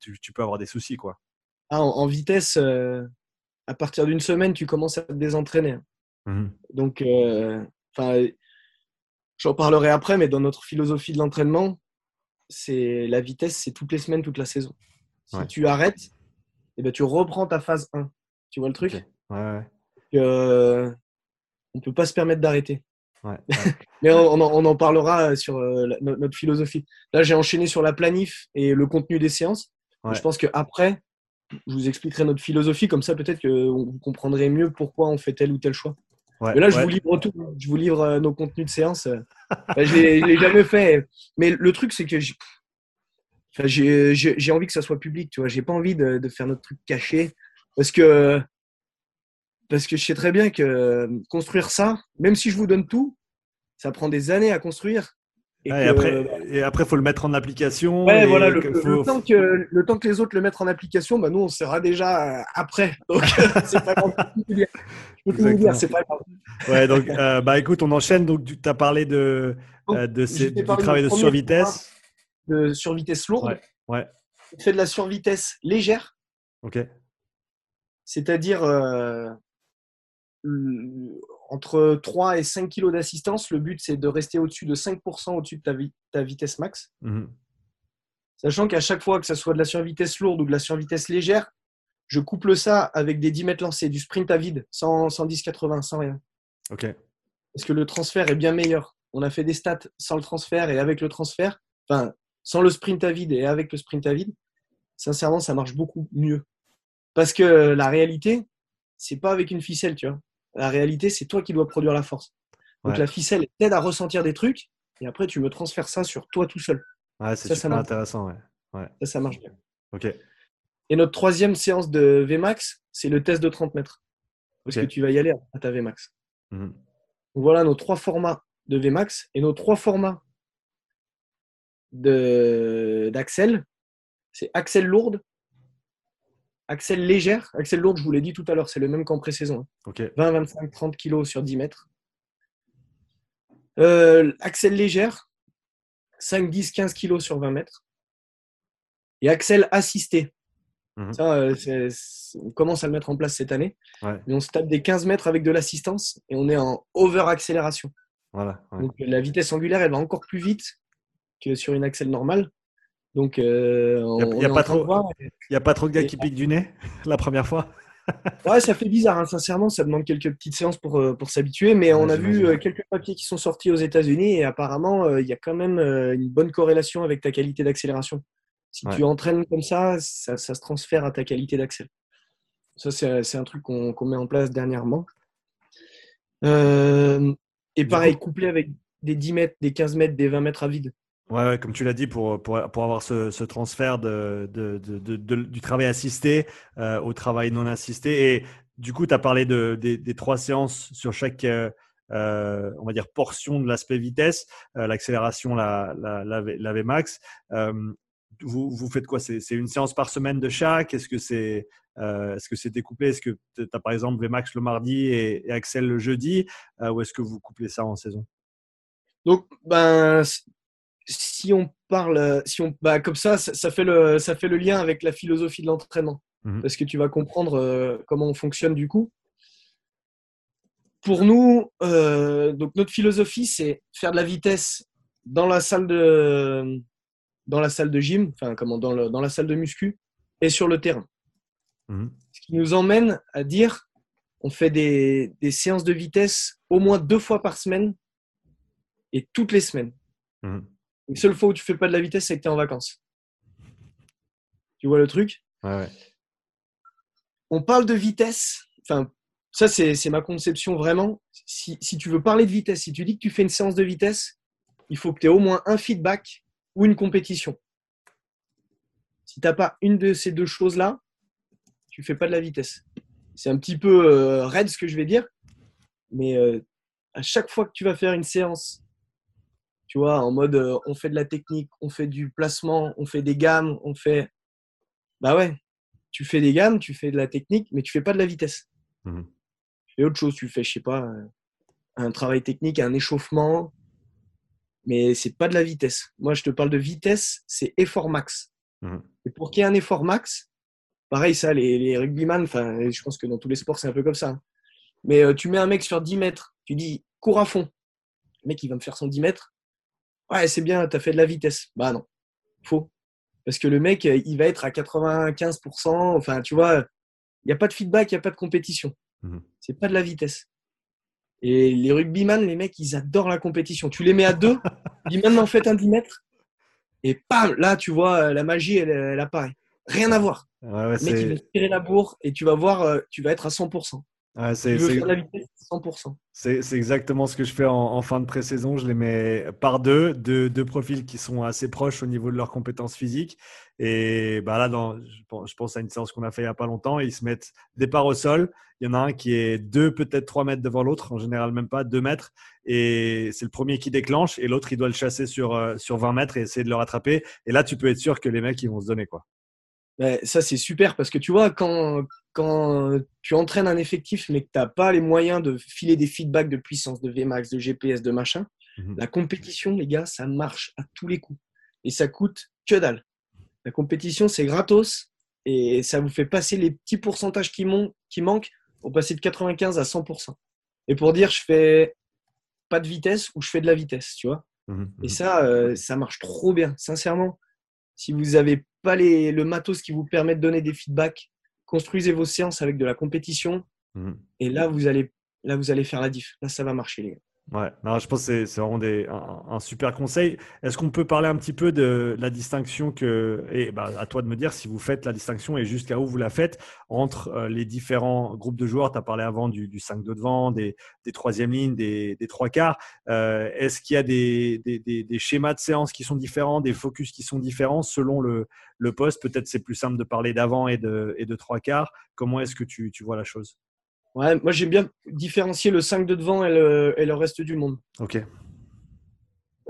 tu, peux avoir des soucis, quoi. Ah, en, vitesse, euh, à partir d'une semaine, tu commences à te désentraîner. Mmh. Donc, euh, j'en parlerai après, mais dans notre philosophie de l'entraînement, c'est la vitesse, c'est toutes les semaines, toute la saison. Si tu arrêtes, eh ben, tu reprends ta phase 1. Tu vois le truc? Ouais, euh, On ne peut pas se permettre d'arrêter. *laughs* mais on, en, parlera sur euh, notre philosophie. Là, j'ai enchaîné sur la planif et le contenu des séances. Je pense qu'après, je vous expliquerai notre philosophie, comme ça peut-être que vous comprendrez mieux pourquoi on fait tel ou tel choix. mais là, je vous livre tout, je vous livre euh, nos contenus de séance. je ne l'ai jamais fait. Mais le truc, c'est que j'ai envie que ça soit public, tu vois. J'ai pas envie de, de, faire notre truc caché. Parce que, parce que je sais très bien que construire ça, même si je vous donne tout, ça prend des années à construire. Et, après, et après, faut le mettre en application. Ouais, voilà, le, temps que, le temps que les autres le mettent en application, bah, nous, on sera déjà euh, après. Donc, *laughs* c'est pas grave. Je peux tout dire, c'est pas grave. Ouais, donc, euh, bah, écoute, on enchaîne. Donc, tu as parlé de, euh, de ces, du travail de survitesse. De survitesse lourde. Ouais. ouais. Tu fais de la survitesse légère. Ok. C'est-à-dire, entre 3 et 5 kg d'assistance, le but c'est de rester au-dessus de 5% au-dessus de ta, vitesse max. Mhm. Sachant qu'à chaque fois que ce soit de la survitesse lourde ou de la survitesse légère, je couple ça avec des 10 mètres lancés, du sprint à vide, sans, 10-80, sans rien. Ok. Parce que le transfert est bien meilleur. On a fait des stats sans le transfert et avec le transfert, enfin, sans le sprint à vide et avec le sprint à vide, sincèrement, ça marche beaucoup mieux. Parce que la réalité, c'est pas avec une ficelle, tu vois. La réalité, c'est toi qui dois produire la force. Donc la ficelle t'aide à ressentir des trucs et après tu me transfères ça sur toi tout seul. Ouais, c'est super intéressant. Ouais. Ça, ça marche bien. Ok. Et notre troisième séance de Vmax, c'est le test de 30 mètres. Parce que tu vas y aller à ta Vmax? Mhm. voilà nos trois formats de Vmax et nos trois formats d'Axel. C'est Axel lourde, Axel légère, Axel lourde, je vous l'ai dit tout à l'heure, c'est le même qu'en pré-saison. 20, 25, 30 kg sur 10 mètres. Euh, Axel légère, 5, 10, 15 kg sur 20 mètres. Et Axel assisté. Mhm. Ça, euh, on commence à le mettre en place cette année. Mais on se tape des 15 mètres avec de l'assistance et on est en over-accélération. Voilà, Donc la vitesse angulaire, elle va encore plus vite que sur une Axel normale. Donc, euh, il n'y a, pas trop, a pas trop de gars qui piquent du nez *laughs* la première fois. *laughs* ouais, ça fait bizarre, hein. sincèrement, ça demande quelques petites séances pour, euh, pour s'habituer, mais on a vu euh, quelques papiers qui sont sortis aux États-Unis et apparemment, il y a quand même une bonne corrélation avec ta qualité d'accélération. Si tu entraînes comme ça, ça, se transfère à ta qualité d'accès. Ça, c'est un truc qu'on met en place dernièrement. et pareil, couplé avec des 10 mètres, des 15 mètres, des 20 mètres à vide. Ouais, comme tu l'as dit, pour, pour, pour avoir ce, ce transfert de, de, de, du travail assisté euh, au travail non assisté. Et du coup, tu as parlé de, des, trois séances sur chaque, euh, euh, on va dire, portion de l'aspect vitesse, l'accélération, la, la, la, la, VMAX. vous, vous faites quoi? C'est une séance par semaine de chaque? Est-ce que c'est est-ce que c'est découpé Est-ce que tu as par exemple VMAX le mardi et, et Axel le jeudi Ou est-ce que vous couplez ça en saison? Donc, ben, si on parle, si on, bah, comme ça, ça, fait le, ça fait le lien avec la philosophie de l'entraînement, mmh parce que tu vas comprendre euh, comment on fonctionne du coup. Pour nous, euh, donc notre philosophie, c'est faire de la vitesse dans la salle de, dans la salle de gym, enfin comment, dans, le, dans la salle de muscu et sur le terrain. Mmh Ce qui nous emmène à dire on fait des, des séances de vitesse au moins deux fois par semaine et toutes les semaines. Mhm. La seule fois où tu fais pas de la vitesse, c'est que tu es en vacances. Tu vois le truc? Ouais, ouais. On parle de vitesse. Enfin, ça, c'est c'est ma conception vraiment. Si, si tu veux parler de vitesse, si tu dis que tu fais une séance de vitesse, il faut que tu aies au moins un feedback ou une compétition. Si tu n'as pas une de ces deux choses-là, tu fais pas de la vitesse. C'est un petit peu euh, raide ce que je vais dire, mais euh, à chaque fois que tu vas faire une séance, tu vois, en mode euh, on fait de la technique, on fait du placement, on fait des gammes, on fait. Bah ouais, tu fais des gammes, tu fais de la technique, mais tu fais pas de la vitesse. Mhm. Tu fais autre chose, tu fais, je sais pas, euh, un travail technique, un échauffement, mais c'est pas de la vitesse. Moi, je te parle de vitesse, c'est effort max. Mhm. Et pour qu'il y ait un effort max, pareil, ça, les, les rugbyman, enfin, je pense que dans tous les sports, c'est un peu comme ça. hein. Mais euh, tu mets un mec sur 10 mètres, tu dis cours à fond. Le mec, il va me faire son 10 mètres. Ouais, c'est bien, tu as fait de la vitesse. Bah non, faux. Parce que le mec, euh, il va être à 95%. Enfin, tu vois, il n'y a pas de feedback, il n'y a pas de compétition. Mhm. C'est pas de la vitesse. Et les rugbyman, les mecs, ils adorent la compétition. Tu les mets à deux, *laughs* dis maintenant faites un 10 mètres. Et pam, là, tu vois, la magie, elle, elle apparaît. Rien à voir. Ouais, ouais, Le mec, il va tirer la bourre et tu vas voir, euh, tu vas être à 100%. Ouais, Tu c'est- veux c'est- faire de la vitesse, 100%. C'est c'est exactement ce que je fais en, en fin de pré-saison. Je les mets par deux, deux, deux profils qui sont assez proches au niveau de leurs compétences physiques. Et bah là, dans, je, pense, je pense à une séance qu'on a fait il n'y a pas longtemps. Ils se mettent départ au sol. Il y en a un qui est deux, peut-être trois mètres devant l'autre, en général même pas, deux mètres. Et c'est le premier qui déclenche. Et l'autre, il doit le chasser sur, euh, sur 20 mètres et essayer de le rattraper. Et là, tu peux être sûr que les mecs, ils vont se donner. quoi. Ouais, ça, c'est super parce que tu vois, quand, quand tu entraînes un effectif mais que tu n'as pas les moyens de filer des feedbacks de puissance, de Vmax, de GPS, de machin, Mhm. la compétition, les gars, ça marche à tous les coups. Et ça coûte que dalle. La compétition, c'est gratos et ça vous fait passer les petits pourcentages qui, mon- qui manquent pour passer de 95 à 100%. Et pour dire, je fais pas de vitesse ou je fais de la vitesse, tu vois. Mhm. Et ça, euh, ça marche trop bien, sincèrement. Si vous n'avez pas les, le matos qui vous permet de donner des feedbacks, construisez vos séances avec de la compétition Mhm. et là, vous allez, là, vous allez faire la diff. Là, ça va marcher, les gars. Ouais, je pense que c'est- vraiment un, super conseil. Est-ce qu'on peut parler un petit peu de la distinction que, et bah, à toi de me dire si vous faites la distinction et jusqu'à où vous la faites entre euh, les différents groupes de joueurs? Tu as parlé avant du, du 5 de devant, des, des troisième lignes, des, des trois quarts. Euh, Est-ce qu'il y a des, des, des- des schémas de séance qui sont différents, des focus qui sont différents selon le, le poste? Peut-être c'est plus simple de parler d'avant et de, et de trois quarts. Comment est-ce que tu, tu vois la chose? Ouais, moi, j'aime bien différencier le 5 de devant et le, et le reste du monde. Ok.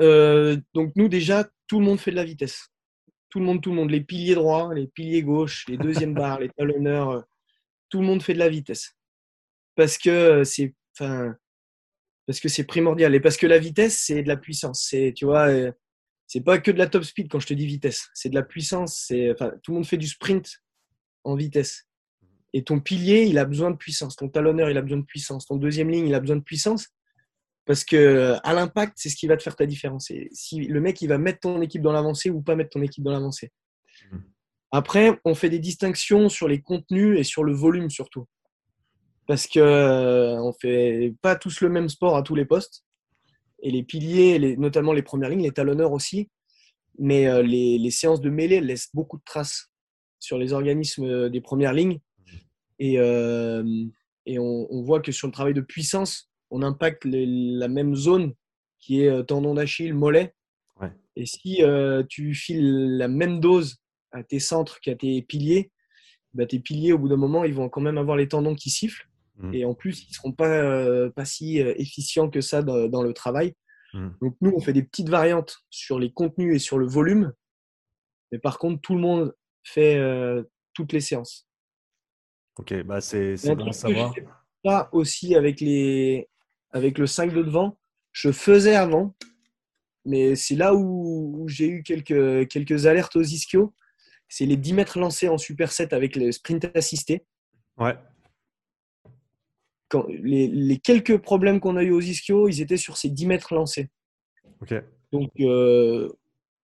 Euh, donc, nous, déjà, tout le monde fait de la vitesse. Tout le monde, tout le monde. Les piliers droits, les piliers gauches, les deuxièmes *laughs* barres, les talonneurs, euh, tout le monde fait de la vitesse. Parce que euh, c'est enfin, parce que c'est primordial. Et parce que la vitesse, c'est de la puissance. C'est, tu vois, c'est pas que de la top speed quand je te dis vitesse. C'est de la puissance. C'est, enfin, tout le monde fait du sprint en vitesse. Et ton pilier, il a besoin de puissance. Ton talonneur, il a besoin de puissance. Ton deuxième ligne, il a besoin de puissance. Parce que à l'impact, c'est ce qui va te faire ta différence. Et si le mec, il va mettre ton équipe dans l'avancée ou pas mettre ton équipe dans l'avancée. Mhm. Après, on fait des distinctions sur les contenus et sur le volume surtout. Parce que euh, on fait pas tous le même sport à tous les postes. Et les piliers, les- notamment les premières lignes, les talonneurs aussi. Mais euh, les, les séances de mêlée elles laissent beaucoup de traces sur les organismes euh, des premières lignes. Et, euh, et on, on voit que sur le travail de puissance, on impacte les- la même zone qui est euh, tendon d'Achille, mollet. Ouais. Et si euh, tu files la même dose à tes centres qu'à tes piliers, bah, tes piliers, au bout d'un moment, ils vont quand même avoir les tendons qui sifflent. Mhm. Et en plus, ils ne seront pas, euh, pas si efficients que ça dans, dans le travail. Mhm. Donc nous, on fait des petites variantes sur les contenus et sur le volume. Mais par contre, tout le monde fait euh, toutes les séances. Ok, bah c'est que je savoir. pas aussi avec, les, avec le 5 de devant. Je faisais avant, mais c'est là où, où j'ai eu quelques, quelques alertes aux ischio. C'est les 10 mètres lancés en superset avec le sprint assisté. Ouais. Quand, les, les quelques problèmes qu'on a eu aux ischio, ils étaient sur ces 10 mètres lancés. Ok. Donc, euh,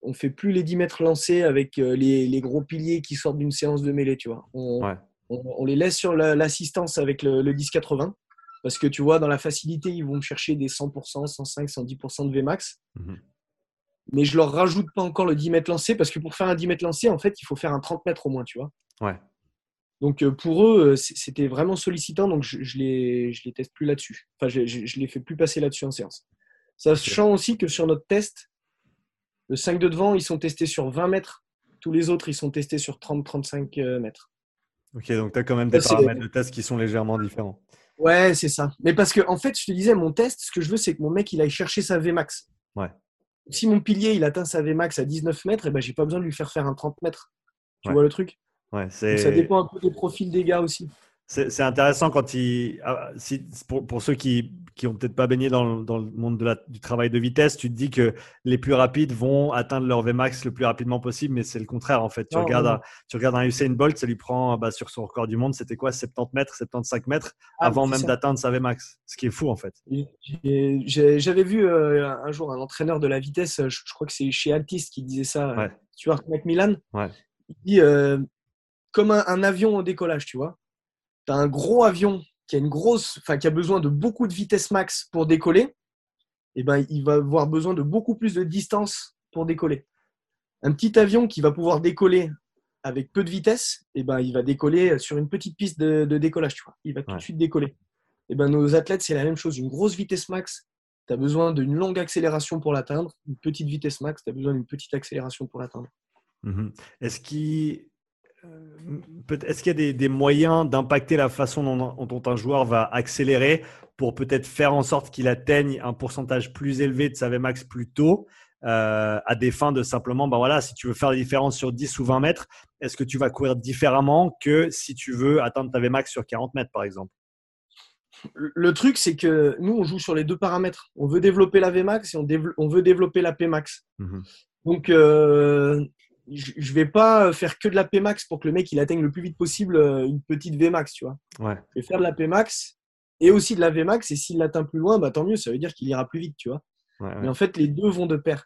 on fait plus les 10 mètres lancés avec euh, les, les gros piliers qui sortent d'une séance de mêlée, tu vois. On, Ouais. On, les laisse sur l'assistance avec le, le 10-80. Parce que tu vois, dans la facilité, ils vont chercher des 100%, 105, 110% de Vmax. Mhm. Mais je leur rajoute pas encore le 10 mètres lancé parce que pour faire un 10 mètres lancé, en fait, il faut faire un 30 mètres au moins, tu vois. Ouais. Donc euh, pour eux, euh, c'était vraiment sollicitant, donc je, je, les, je les teste plus là-dessus. Enfin, je, je, les fais plus passer là-dessus en séance. Sachant aussi que sur notre test, le 5 de devant, ils sont testés sur 20 mètres. Tous les autres, ils sont testés sur 30-35 euh, mètres. Ok, donc tu as quand même des paramètres de test qui sont légèrement différents. Ouais, c'est ça. Mais parce que, en fait, je te disais, mon test, ce que je veux, c'est que mon mec, il aille chercher sa Vmax. Ouais. Si mon pilier, il atteint sa Vmax à 19 mètres, eh ben, j'ai pas besoin de lui faire faire un 30 mètres. Tu vois le truc? Ouais, Ça dépend un peu des profils des gars aussi. C'est intéressant quand il. Ah, pour, pour, ceux qui qui ont peut-être pas baigné dans, dans le monde de la, du travail de vitesse, tu te dis que les plus rapides vont atteindre leur Vmax le plus rapidement possible, mais c'est le contraire en fait. Tu, regardes, Un, tu regardes un Usain Bolt, ça lui prend bah, sur son record du monde, c'était quoi 70 mètres, 75 mètres ah, avant même d'atteindre sa Vmax, ce qui est fou en fait. J'avais vu euh, un jour un entraîneur de la vitesse, je, crois que c'est chez Altis qui disait ça, ouais. Stuart McMillan. Ouais. Il dit euh, comme un, un avion au décollage, tu vois. Tu as un gros avion qui a une grosse, enfin qui a besoin de beaucoup de vitesse max pour décoller, eh ben, il va avoir besoin de beaucoup plus de distance pour décoller. Un petit avion qui va pouvoir décoller avec peu de vitesse, eh ben, il va décoller sur une petite piste de, décollage. Tu vois. Il va tout de suite décoller. Eh ben, nos athlètes, c'est la même chose. Une grosse vitesse max, tu as besoin d'une longue accélération pour l'atteindre. Une petite vitesse max, tu as besoin d'une petite accélération pour l'atteindre. Mhm. Est-ce qu'il est-ce qu'il y a des, moyens d'impacter la façon dont, un joueur va accélérer pour peut-être faire en sorte qu'il atteigne un pourcentage plus élevé de sa Vmax plus tôt euh, à des fins de simplement, ben voilà, si tu veux faire la différence sur 10 ou 20 mètres, est-ce que tu vas courir différemment que si tu veux atteindre ta Vmax sur 40 mètres par exemple? Le truc, c'est que nous, on joue sur les deux paramètres. On veut développer la Vmax et on, veut développer la Pmax. Mmh Donc, euh, je ne vais pas faire que de la Pmax pour que le mec il atteigne le plus vite possible euh, une petite Vmax, tu vois. Ouais. Je vais faire de la Pmax et aussi de la Vmax et s'il l'atteint plus loin, bah, tant mieux, ça veut dire qu'il ira plus vite, tu vois. Mais en fait, les deux vont de pair.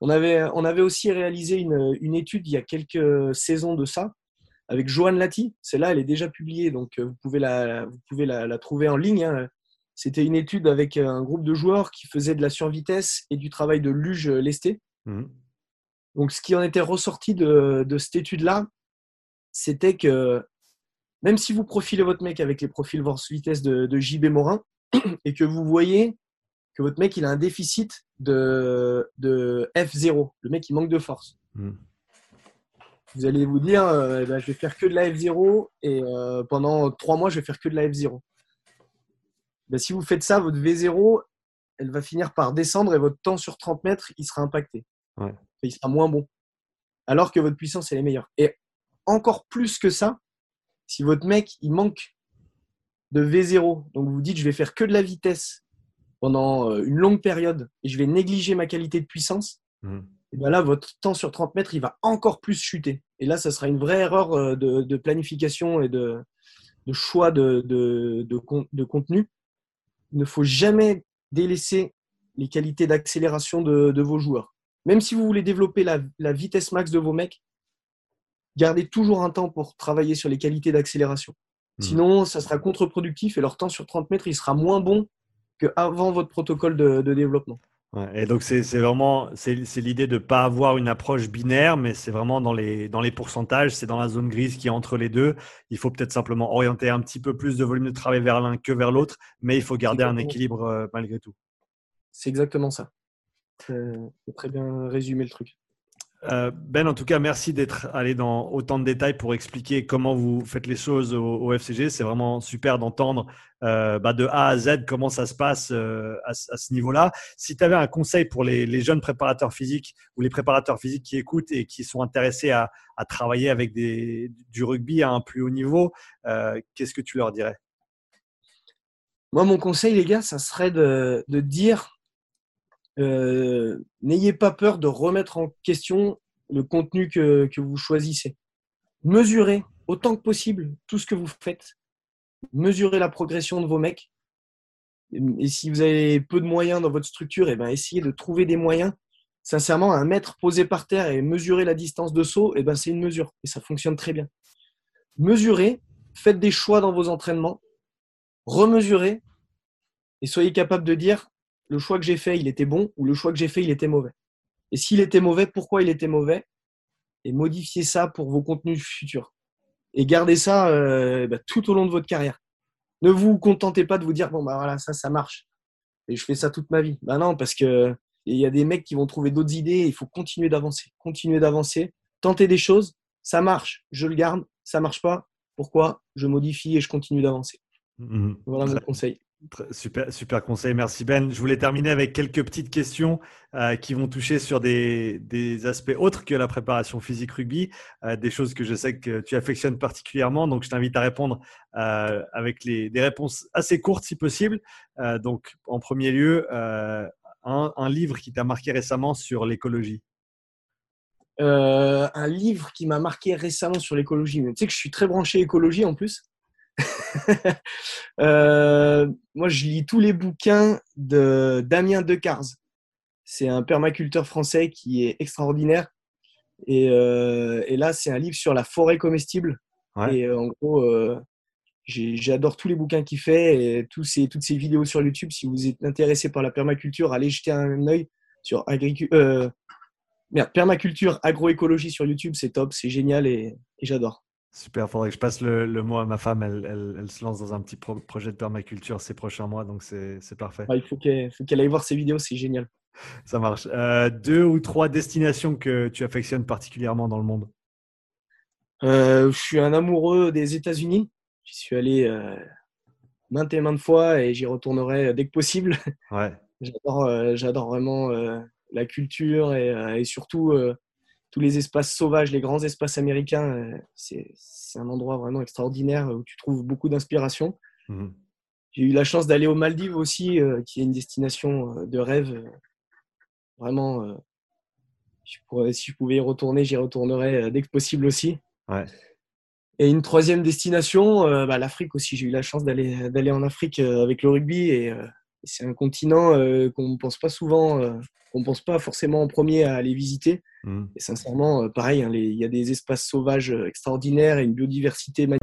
On avait, on avait aussi réalisé une, une étude il y a quelques saisons de ça avec Johan Lati. Celle-là, elle est déjà publiée, donc euh, vous pouvez la, vous pouvez la, trouver en ligne. Hein. C'était une étude avec un groupe de joueurs qui faisaient de la survitesse et du travail de luge lesté. Mmh. Donc, ce qui en était ressorti de, cette étude-là, c'était que même si vous profilez votre mec avec les profils force vitesse de, JB Morin *clears throat* et que vous voyez que votre mec il a un déficit de, F0, le mec il manque de force. Hmm. Vous allez vous dire, euh, eh ben, je vais faire que de la F0 et euh, pendant trois mois je vais faire que de la F0. Ben, si vous faites ça, votre V0, elle va finir par descendre et votre temps sur 30 mètres, il sera impacté. Ouais il sera moins bon. Alors que votre puissance, elle est meilleure. Et encore plus que ça, si votre mec, il manque de V0, donc vous dites, je vais faire que de la vitesse pendant euh, une longue période et je vais négliger ma qualité de puissance, mmh. et bien là, votre temps sur 30 mètres, il va encore plus chuter. Et là, ça sera une vraie erreur euh, de, planification et de, choix de, de, contenu. Il ne faut jamais délaisser les qualités d'accélération de, vos joueurs. Même si vous voulez développer la, vitesse max de vos mecs, gardez toujours un temps pour travailler sur les qualités d'accélération. Hmm. Sinon, ça sera contre-productif et leur temps sur 30 mètres, il sera moins bon qu'avant votre protocole de, développement. et donc, c'est vraiment c'est l'idée de ne pas avoir une approche binaire, mais c'est vraiment dans les, dans les pourcentages, c'est dans la zone grise qui est entre les deux. Il faut peut-être simplement orienter un petit peu plus de volume de travail vers l'un que vers l'autre, mais il faut garder un équilibre euh, malgré tout. C'est exactement ça. C'est très bien résumé le truc. Euh, ben, en tout cas, merci d'être allé dans autant de détails pour expliquer comment vous faites les choses au, FCG. C'est vraiment super d'entendre euh, bah, de A à Z comment ça se passe euh, à, ce niveau-là. Si tu avais un conseil pour les, jeunes préparateurs physiques ou les préparateurs physiques qui écoutent et qui sont intéressés à, travailler avec des, du rugby à un plus haut niveau, qu'est-ce que tu leur dirais? Moi, mon conseil, les gars, ça serait de, de dire n'ayez pas peur de remettre en question le contenu que, vous choisissez. Mesurez autant que possible tout ce que vous faites. Mesurez la progression de vos mecs. Et si vous avez peu de moyens dans votre structure, et eh ben essayez de trouver des moyens. Sincèrement, un mètre posé par terre et mesurer la distance de saut, et eh ben c'est une mesure. Et ça fonctionne très bien. Mesurez faites des choix dans vos entraînements, remesurez et soyez capable de dire le choix que j'ai fait, il était bon ou le choix que j'ai fait, il était mauvais. Et s'il était mauvais, pourquoi il était mauvais? Et modifiez ça pour vos contenus futurs. Et gardez ça euh, bah, tout au long de votre carrière. Ne vous contentez pas de vous dire bon bah voilà ça ça marche et je fais ça toute ma vie. Bah non parce que il y a des mecs qui vont trouver d'autres idées. Il faut continuer d'avancer, continuer d'avancer, tenter des choses. Ça marche, je le garde. Ça marche pas, pourquoi? Je modifie et je continue d'avancer. Mmh voilà mon conseil. Super, super conseil, merci Ben. Je voulais terminer avec quelques petites questions euh, qui vont toucher sur des, aspects autres que la préparation physique rugby, euh, des choses que je sais que tu affectionnes particulièrement. Donc, je t'invite à répondre euh, avec les, des réponses assez courtes si possible. donc, en premier lieu, un, un, livre qui t'a marqué récemment sur l'écologie. un livre qui m'a marqué récemment sur l'écologie. Tu sais que je suis très branché écologie en plus. *laughs* Euh, moi, je lis tous les bouquins de Damien Decars. C'est un permaculteur français qui est extraordinaire. Et, euh, là, c'est un livre sur la forêt comestible. Et euh, en gros, j'adore tous les bouquins qu'il fait et tous ces, toutes ces vidéos sur YouTube. Si vous êtes intéressé par la permaculture, allez jeter un œil sur permaculture agroécologie sur YouTube. C'est top, c'est génial et j'adore. Super, faudrait que je passe le, mot à ma femme. Elle, elle, se lance dans un petit projet de permaculture ces prochains mois, donc c'est parfait. il faut qu'elle aille voir ces vidéos, c'est génial. Ça marche. Euh, deux ou trois destinations que tu affectionnes particulièrement dans le monde? Euh, Je suis un amoureux des États-Unis. J'y suis allé euh, maintes et maintes fois et j'y retournerai dès que possible. Ouais. *laughs* J'adore vraiment la culture et, et surtout tous les espaces sauvages, les grands espaces américains, euh, c'est un endroit vraiment extraordinaire où tu trouves beaucoup d'inspiration. Mhm. J'ai eu la chance d'aller aux Maldives aussi, euh, qui est une destination euh, de rêve. Vraiment, si je pouvais y retourner, j'y retournerais dès que possible aussi. Et une troisième destination, bah, l'Afrique aussi. J'ai eu la chance d'aller en Afrique avec le rugby et c'est un continent qu'on ne pense pas souvent, qu'on ne pense pas forcément en premier à aller visiter. Mmh. Et sincèrement, euh, pareil, hein, il y a des espaces sauvages euh, extraordinaires et une biodiversité magnifique.